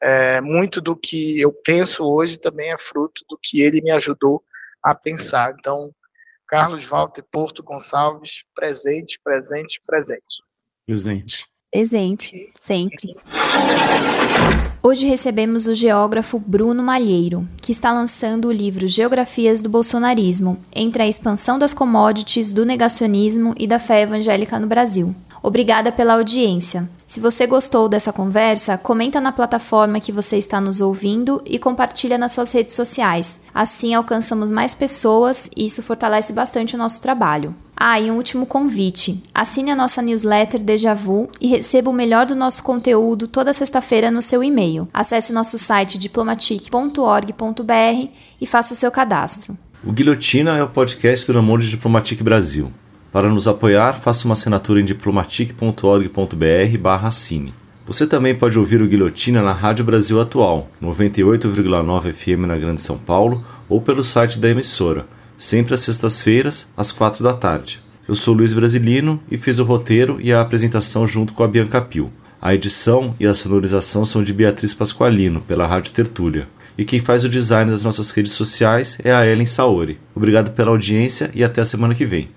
é, muito do que eu penso hoje também é fruto do que ele me ajudou a pensar. Então, Carlos Walter Porto Gonçalves, presente, presente, presente. Presente. Presente, sempre. Hoje recebemos o geógrafo Bruno Malheiro, que está lançando o livro Geografias do Bolsonarismo, entre a expansão das commodities, do negacionismo e da fé evangélica no Brasil. Obrigada pela audiência. Se você gostou dessa conversa, comenta na plataforma que você está nos ouvindo e compartilha nas suas redes sociais. Assim alcançamos mais pessoas e isso fortalece bastante o nosso trabalho. Ah, e um último convite. Assine a nossa newsletter Deja Vu e receba o melhor do nosso conteúdo toda sexta-feira no seu e-mail. Acesse o nosso site diplomatic.org.br e faça seu cadastro. O Guilhotina é o podcast do Namoro de Diplomatic Brasil. Para nos apoiar, faça uma assinatura em diplomatic.org.br barra. Você também pode ouvir o Guilhotina na Rádio Brasil Atual, 98,9 FM na Grande São Paulo, ou pelo site da emissora, sempre às sextas-feiras, às quatro da tarde. Eu sou Luiz Brasilino e fiz o roteiro e a apresentação junto com a Bianca Pio. A edição e a sonorização são de Beatriz Pasqualino, pela Rádio Tertúlia. E quem faz o design das nossas redes sociais é a Ellen Saori. Obrigado pela audiência e até a semana que vem.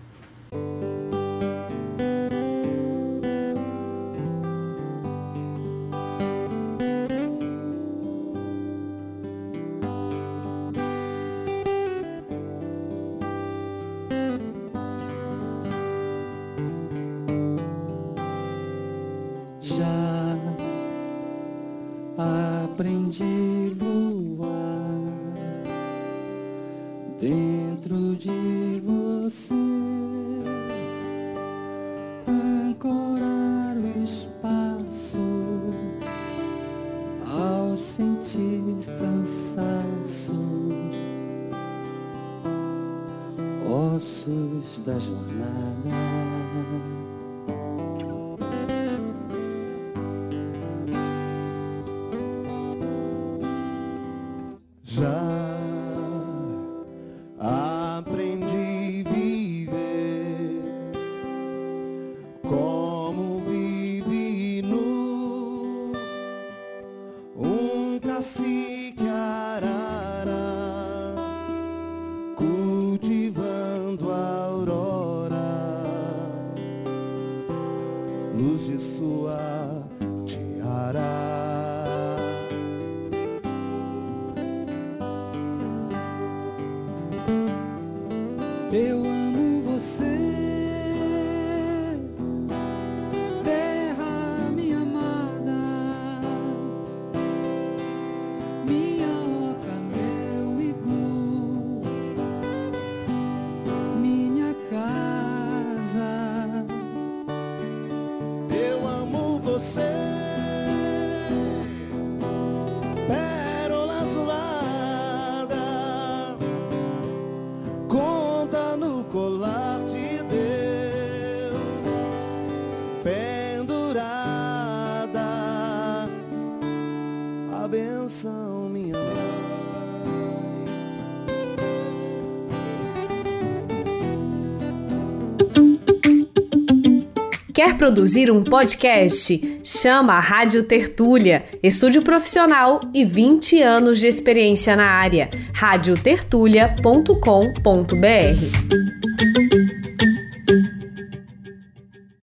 descansos da jornada. Quer produzir um podcast? Chama a Rádio Tertúlia, estúdio profissional e 20 anos de experiência na área. radiotertulia.com.br